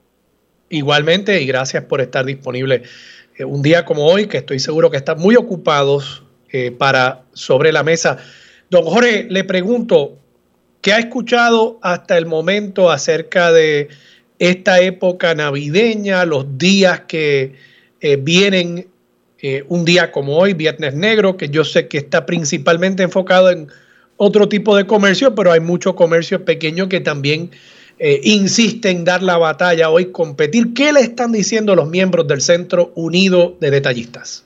Igualmente y gracias por estar disponible eh, un día como hoy, que estoy seguro que están muy ocupados eh, para sobre la mesa. Don Jorge, le pregunto, ¿Qué ha escuchado hasta el momento acerca de esta época navideña, los días que eh, vienen, eh, un día como hoy, Viernes Negro, que yo sé que está principalmente enfocado en otro tipo de comercio, pero hay mucho comercio pequeño que también eh, insiste en dar la batalla hoy, competir. ¿Qué le están diciendo los miembros del Centro Unido de Detallistas?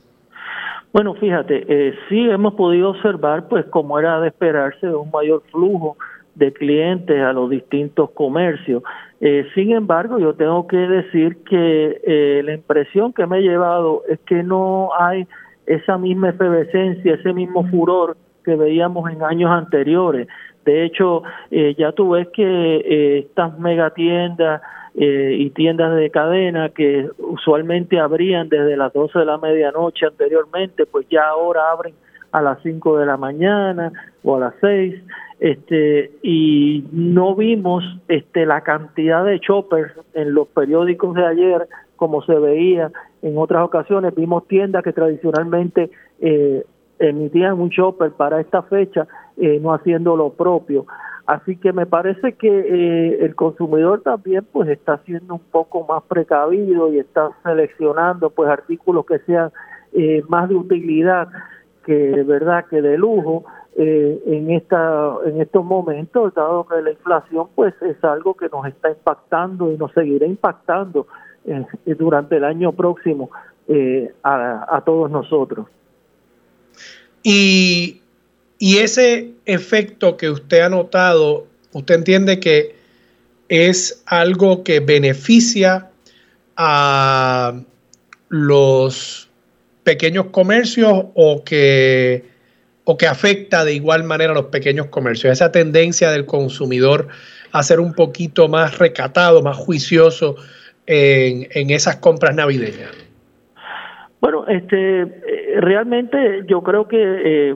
Bueno, fíjate, sí hemos podido observar, pues como era de esperarse, un mayor flujo de clientes a los distintos comercios. Eh, sin embargo, yo tengo que decir que eh, la impresión que me he llevado es que no hay esa misma efervescencia, ese mismo furor que veíamos en años anteriores. De hecho, eh, ya tú ves que estas megatiendas y tiendas de cadena que usualmente abrían desde las 12 de la medianoche anteriormente, pues ya ahora abren a las 5 de la mañana o a las 6 este y no vimos este la cantidad de choppers en los periódicos de ayer como se veía en otras ocasiones. Vimos tiendas que tradicionalmente eh, emitían un chopper para esta fecha eh, no haciendo lo propio así que me parece que eh, el consumidor también pues está siendo un poco más precavido y está seleccionando pues artículos que sean más de utilidad que verdad que de lujo eh, en esta en estos momentos dado que la inflación pues es algo que nos está impactando y nos seguirá impactando eh, durante el año próximo eh, a, a, todos nosotros. Y, y ese efecto que usted ha notado usted entiende que es algo que beneficia a los pequeños comercios o que, o que afecta de igual manera a los pequeños comercios? Esa tendencia del consumidor a ser un poquito más recatado, más juicioso en, en esas compras navideñas. Bueno, este, eh, realmente yo creo que eh,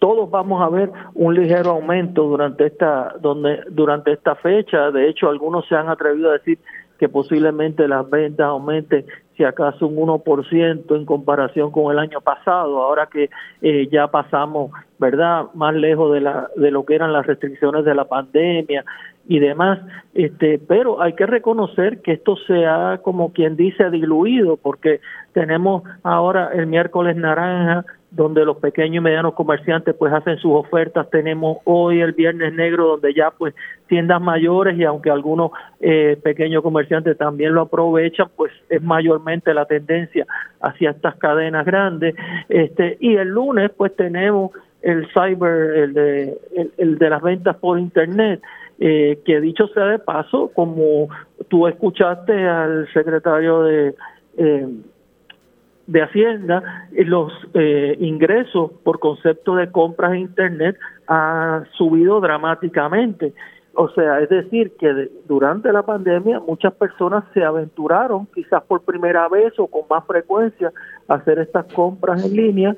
todos vamos a ver un ligero aumento durante esta, donde, durante esta fecha. De hecho, algunos se han atrevido a decir que posiblemente las ventas aumenten si acaso un 1% en comparación con el año pasado, ahora que eh, ya pasamos, ¿verdad?, más lejos de, la, de lo que eran las restricciones de la pandemia y demás, este, pero hay que reconocer que esto se ha, como quien dice, diluido, porque tenemos ahora el miércoles naranja, donde los pequeños y medianos comerciantes pues hacen sus ofertas. Tenemos hoy el Viernes Negro, donde ya pues tiendas mayores y aunque algunos eh, pequeños comerciantes también lo aprovechan, pues es mayormente la tendencia hacia estas cadenas grandes. Este y el lunes pues tenemos el cyber, el de, el, de las ventas por internet, eh, que dicho sea de paso, como tú escuchaste al secretario de eh, de Hacienda, los eh, ingresos por concepto de compras en Internet ha subido dramáticamente. O sea, es decir, que durante la pandemia muchas personas se aventuraron, quizás por primera vez o con más frecuencia, a hacer estas compras en línea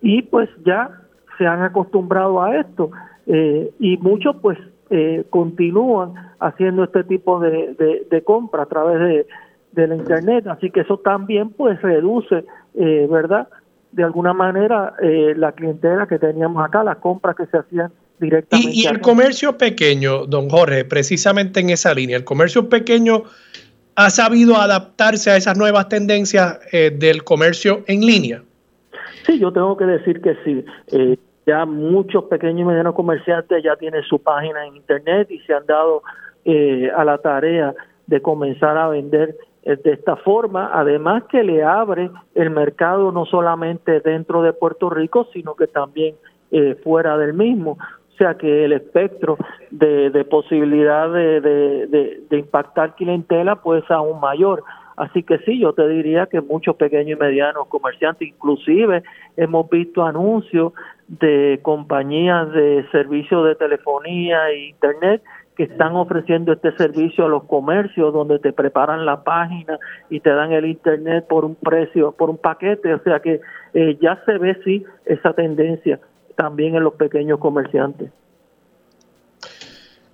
y pues ya se han acostumbrado a esto. Eh, y muchos pues eh, continúan haciendo este tipo de, de, a través de, de la internet así que eso también pues reduce eh, verdad de alguna manera eh, la clientela que teníamos acá las compras que se hacían directamente y, el comercio pequeño don Jorge precisamente en esa línea el comercio pequeño ha sabido adaptarse a esas nuevas tendencias eh, del comercio en línea. Sí yo tengo que decir que sí. Ya muchos pequeños y medianos comerciantes ya tienen su página en internet y se han dado a la tarea de comenzar a vender eh, de esta forma, además que le abre el mercado no solamente dentro de Puerto Rico, sino que también eh, fuera del mismo. O sea que el espectro de, de posibilidad de, de, impactar clientela pues aún mayor. Así que sí, yo te diría que muchos pequeños y medianos comerciantes, inclusive hemos visto anuncios de compañías de servicios de telefonía e internet que están ofreciendo este servicio a los comercios donde te preparan la página y te dan el internet por un precio, por un paquete, o sea que eh, ya se ve sí esa tendencia también en los pequeños comerciantes.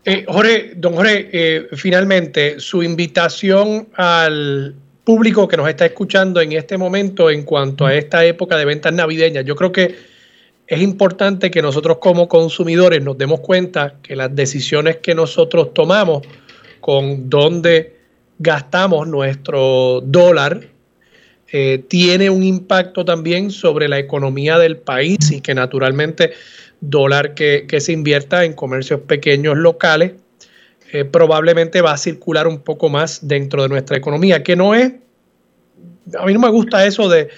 Eh, Jorge, don Jorge, eh, finalmente su invitación al público que nos está escuchando en este momento en cuanto a esta época de ventas navideñas. Yo creo que es importante que nosotros como consumidores nos demos cuenta que las decisiones que nosotros tomamos con dónde gastamos nuestro dólar eh, tiene un impacto también sobre la economía del país y que naturalmente dólar que, se invierta en comercios pequeños locales eh, probablemente va a circular un poco más dentro de nuestra economía, que no es, a mí no me gusta eso de,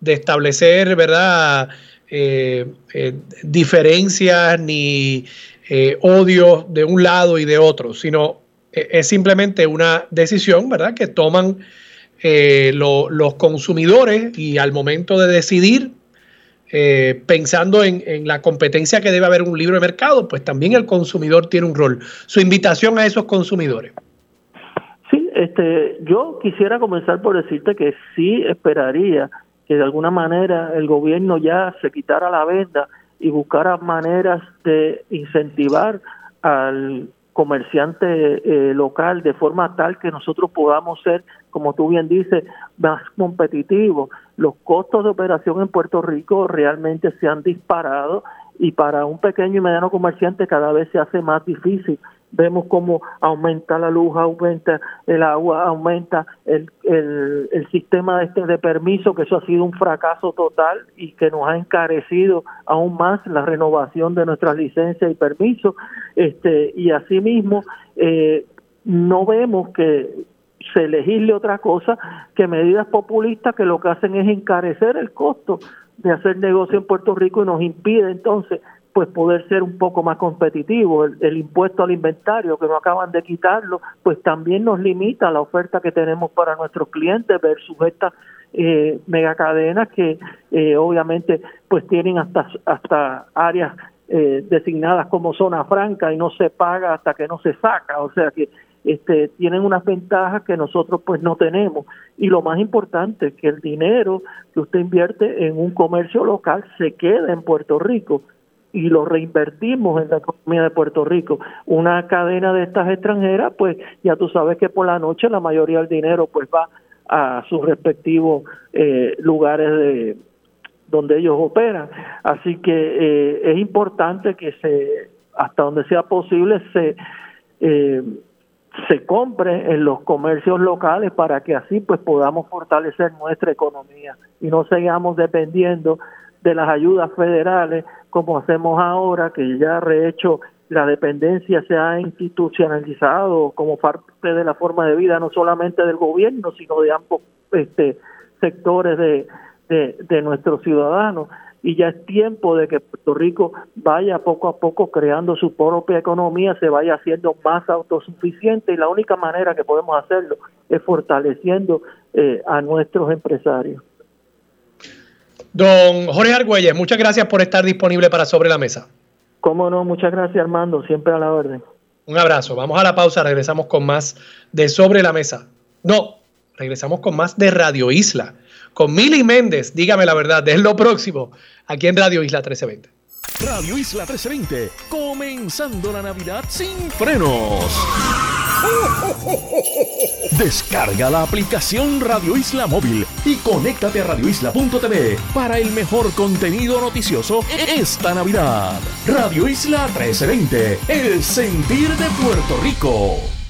de establecer, ¿verdad? Eh, eh, diferencias ni eh, odio de un lado y de otro, sino es simplemente una decisión, ¿verdad?, que toman los consumidores y al momento de decidir, pensando en, en, la competencia que debe haber un libro de mercado, pues también el consumidor tiene un rol. Su invitación a esos consumidores. Sí, este, yo quisiera comenzar por decirte que sí esperaría que de alguna manera el gobierno ya se quitara la venda y buscara maneras de incentivar al comerciante eh, local de forma tal que nosotros podamos ser, como tú bien dices, más competitivos. Los costos de operación en Puerto Rico realmente se han disparado y para un pequeño y mediano comerciante cada vez se hace más difícil vemos cómo aumenta la luz, aumenta el agua, aumenta el, el, el sistema este de permiso, que eso ha sido un fracaso total y que nos ha encarecido aún más la renovación de nuestras licencias y permisos. Este, y asimismo, eh, no vemos que se legisle otra cosa que medidas populistas que lo que hacen es encarecer el costo de hacer negocio en Puerto Rico y nos impide entonces pues poder ser un poco más competitivo. El, impuesto al inventario que no acaban de quitarlo, pues también nos limita la oferta que tenemos para nuestros clientes versus estas eh, megacadenas que eh, obviamente pues tienen hasta hasta áreas eh, designadas como zona franca y no se paga hasta que no se saca, o sea que este, tienen unas ventajas que nosotros pues no tenemos. Y lo más importante que el dinero que usted invierte en un comercio local se queda en Puerto Rico y lo reinvertimos en la economía de Puerto Rico. Una cadena de estas extranjeras, pues ya tú sabes que por la noche la mayoría del dinero pues va a sus respectivos eh, lugares de donde ellos operan. Así que eh, es importante que se, hasta donde sea posible, se eh, se compre en los comercios locales para que así pues podamos fortalecer nuestra economía y no sigamos dependiendo de las ayudas federales como hacemos ahora, que ya rehecho la dependencia se ha institucionalizado como parte de la forma de vida no solamente del gobierno, sino de ambos este, sectores de, de, nuestros ciudadanos. y ya es tiempo de que Puerto Rico vaya poco a poco creando su propia economía, se vaya haciendo más autosuficiente y la única manera que podemos hacerlo es fortaleciendo eh, a nuestros empresarios. Don Jorge Argüelles, muchas gracias por estar disponible para Sobre la Mesa. Cómo no, muchas gracias Armando, siempre a la orden. Un abrazo, vamos a la pausa, regresamos con más de Sobre la Mesa. No, regresamos con más de Radio Isla, con Mili Méndez, dígame la verdad, es lo próximo, aquí en Radio Isla 1320. Radio Isla 1320, comenzando la Navidad sin frenos. Descarga la aplicación Radio Isla Móvil y conéctate a radioisla.tv para el mejor contenido noticioso esta Navidad. Radio Isla 1320, el sentir de Puerto Rico.